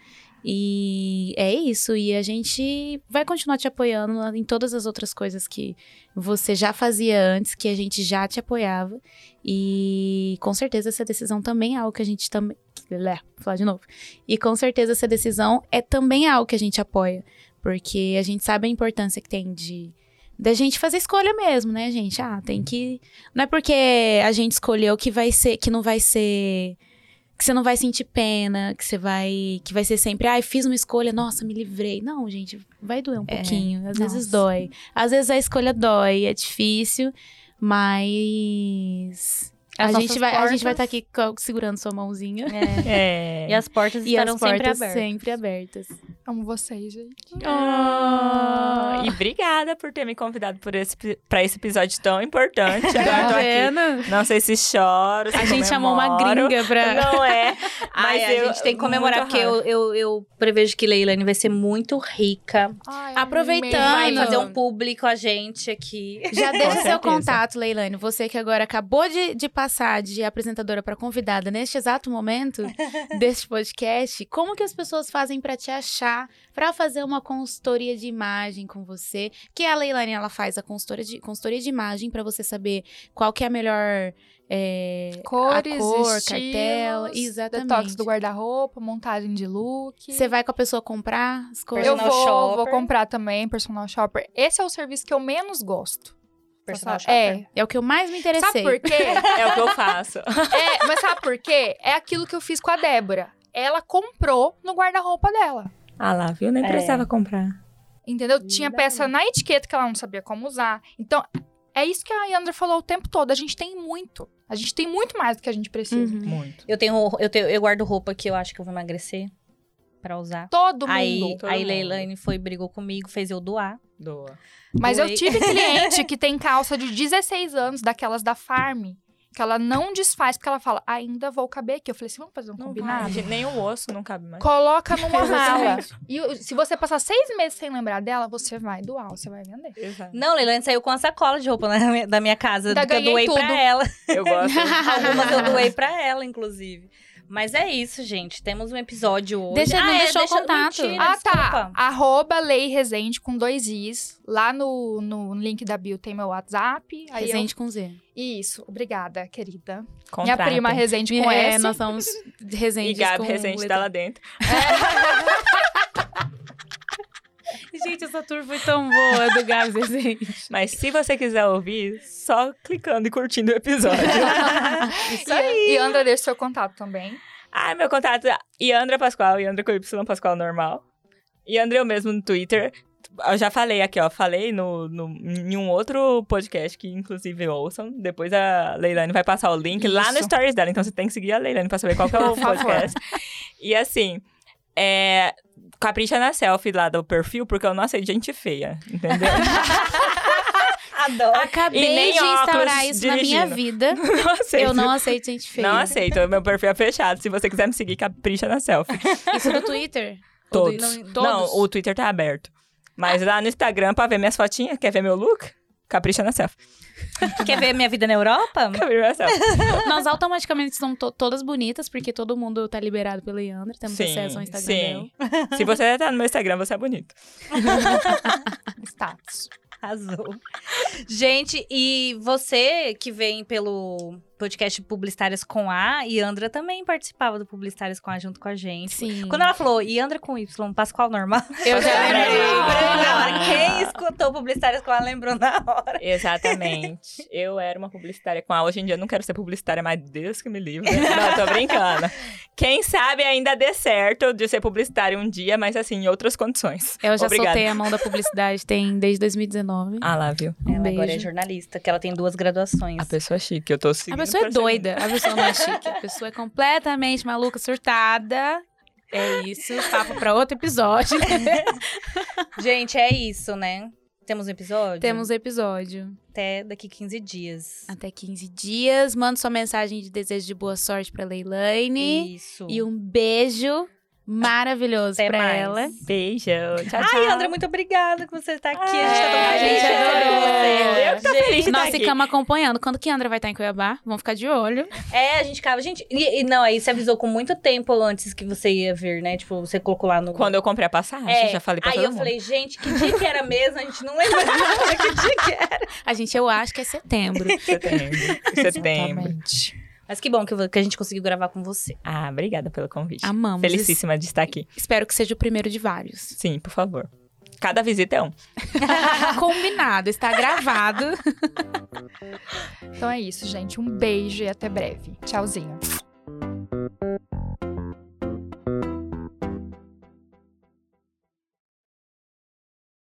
E é isso. E a gente vai continuar te apoiando em todas as outras coisas que você já fazia antes, que a gente já te apoiava. E com certeza essa decisão também é algo que a gente também. Lé, vou falar de novo. E com certeza essa decisão é também algo que a gente apoia. Porque a gente sabe a importância que tem de. Da gente fazer escolha mesmo, né, gente? Ah, tem que. Não é porque a gente escolheu que vai ser. Que não vai ser. Que você não vai sentir pena, que você vai. Que vai ser sempre, ai, fiz uma escolha, nossa, me livrei. Não, gente, vai doer um É, pouquinho. Às vezes nossa. dói. Às vezes a escolha dói, é difícil, mas. As a gente, vai, a gente vai portas- estar aqui segurando sua mãozinha. É. E as portas E estarão as sempre portas abertas. sempre abertas. Amo vocês, gente. Oh, e obrigada por ter me convidado por esse, pra esse episódio tão importante. Agora tô aqui. Não sei se choro, se A gente chamou uma gringa pra. Não é. Ai, Mas a eu- gente tem que comemorar, porque eu, eu, eu prevejo que Leilane vai ser muito rica. Ai, Aproveitando. Vai fazer um público a gente aqui. Já deixa seu contato, Leilane. Você que agora acabou de, de passar de apresentadora para convidada neste exato momento deste podcast, como que as pessoas fazem para te achar, para fazer uma consultoria de imagem com você? Que a Leilane ela faz a consultoria de, consultoria de imagem para você saber qual que é a melhor é, Cores, a cor, estilos, cartela, exatamente. Detox do guarda-roupa, montagem de look. Você vai com a pessoa comprar as coisas. Eu Personal vou, shopper. vou comprar também, personal shopper. Esse é o serviço que eu menos gosto. Personal É. É o que eu mais me interessei. Sabe por quê? É o que eu faço. É, mas sabe por quê? É aquilo que eu fiz com a Débora. Ela comprou no guarda-roupa dela. Ah lá, viu? Nem É. precisava comprar. Entendeu? Tinha peça na etiqueta que ela não sabia como usar. Então, É isso que a Yandra falou o tempo todo. A gente tem muito. A gente tem muito mais do que a gente precisa. Uhum. Muito. Eu tenho, eu tenho, eu guardo roupa que eu acho que eu vou emagrecer pra usar. Todo Aí, mundo. todo aí mundo. Leilane foi, brigou comigo, fez eu doar. Doa. Mas eu Doei. tive cliente que tem calça de 16 anos, daquelas da Farm, que ela não desfaz, porque ela fala, ainda vou caber aqui. Eu falei assim, vamos fazer um Não combinado? vai. Nem o osso não cabe mais. Coloca numa mala. E se você passar seis meses sem lembrar dela, você vai doar, você vai vender. Exato. Não, Leilane saiu com a sacola de roupa na minha- da minha casa, Ainda que eu doei tudo. pra ela. Eu gosto. Algumas eu doei pra ela, inclusive. Mas é isso, gente. Temos um episódio hoje. Deixa- não ah, é, deixou o deixa, contato. mentira, ah, tá. desculpa. Arroba Lei Resende com dois Is. Lá no, no link da bio tem meu WhatsApp. Aí eu- Resende com Z. Isso, obrigada, querida. Minha Contratem. prima Resende com é, S. nós somos E Resendes Gabi com recente letra- tá lá dentro. Gente, essa tour foi tão boa do Gabs Resende. Mas se você quiser ouvir, só clicando e curtindo o episódio. Isso aí. E Andra, deixa seu contato também. ah, meu contato é Iandra Pascoal, Iandra com Y Pascoal normal. Iandra eu mesmo no Twitter. Eu já falei aqui, ó. Falei no, no, em um outro podcast que, inclusive, ouçam. Depois a Leilane vai passar o link lá no Isso. Stories dela. Então você tem que seguir a Leilane pra saber qual que é o podcast. E assim, é. Capricha na selfie lá do perfil, porque eu não aceito gente feia, entendeu? Adoro. Acabei de instaurar isso na minha dirigindo. vida. não aceito. Eu não aceito gente feia. Não aceito, meu perfil é fechado. Se você quiser me seguir, capricha na selfie. Isso do Twitter? Todos. Não, Não, todos? o Twitter tá aberto. Mas lá no Instagram, pra ver minhas fotinhas, quer ver meu look? Capricha na selfie. Quer ver minha vida na Europa? Capricha na selfie. Nós automaticamente somos to- todas bonitas, porque todo mundo tá liberado pelo Yandra. Temos Sim, acesso ao Instagram sim. dela. Se você tá no meu Instagram, você é bonito. Status. Arrasou. Gente, e você que vem pelo podcast Publicitárias com A, e Andra também participava do Publicitárias com A junto com a gente. Sim. Quando ela falou, e Andra com Y, Pascoal normal, Eu já lembrei. lembrei na hora. Quem escutou Publicitárias com A lembrou na hora. Exatamente. eu era uma publicitária com a. Hoje em dia eu não quero ser publicitária, mas Deus que me livre. Não, tô brincando. Quem sabe ainda dê certo de ser publicitária um dia, mas assim, em outras condições. Eu já Obrigada. soltei a mão da publicidade, tem desde 2019. Ah lá, viu? Um ela agora é beijo. jornalista, que ela tem duas graduações. A pessoa é chique, eu tô seguindo. A pessoa é doida, a pessoa não é chique. A pessoa é completamente maluca, surtada. É isso, papo pra outro episódio. Gente, é isso, né? Temos um episódio? Temos episódio. Até daqui 15 dias. Até 15 dias. Manda sua mensagem de desejo de boa sorte pra Leilane. Isso. E um beijo maravilhoso Até pra mais. ela. Beijo. Tchau, tchau. Ai, André, muito obrigada que você está aqui. a gente tá tão a feliz gente de receber adorou. você. Eu que tô feliz de Nós estar ficamos acompanhando. Quando que a Andra vai estar em Cuiabá? Vamos ficar de olho. É, a gente ficava. Gente, e, e não, aí você avisou com muito tempo antes que você ia vir, né? Tipo, você colocou lá no. Quando eu comprei a passagem, É, já falei pra Aí todo eu mundo. falei, gente, que dia que era mesmo? A gente não lembra que dia que era. A gente, eu acho que é setembro. Setembro. Setembro. Exatamente. Mas que bom que, que a gente conseguiu gravar com você. Ah, obrigada pelo convite. Amamos. Felicíssima de estar aqui. Espero que seja o primeiro de vários. Sim, por favor. Cada visita é um. Combinado, está gravado. Então é isso, gente. Um beijo e até breve. Tchauzinho.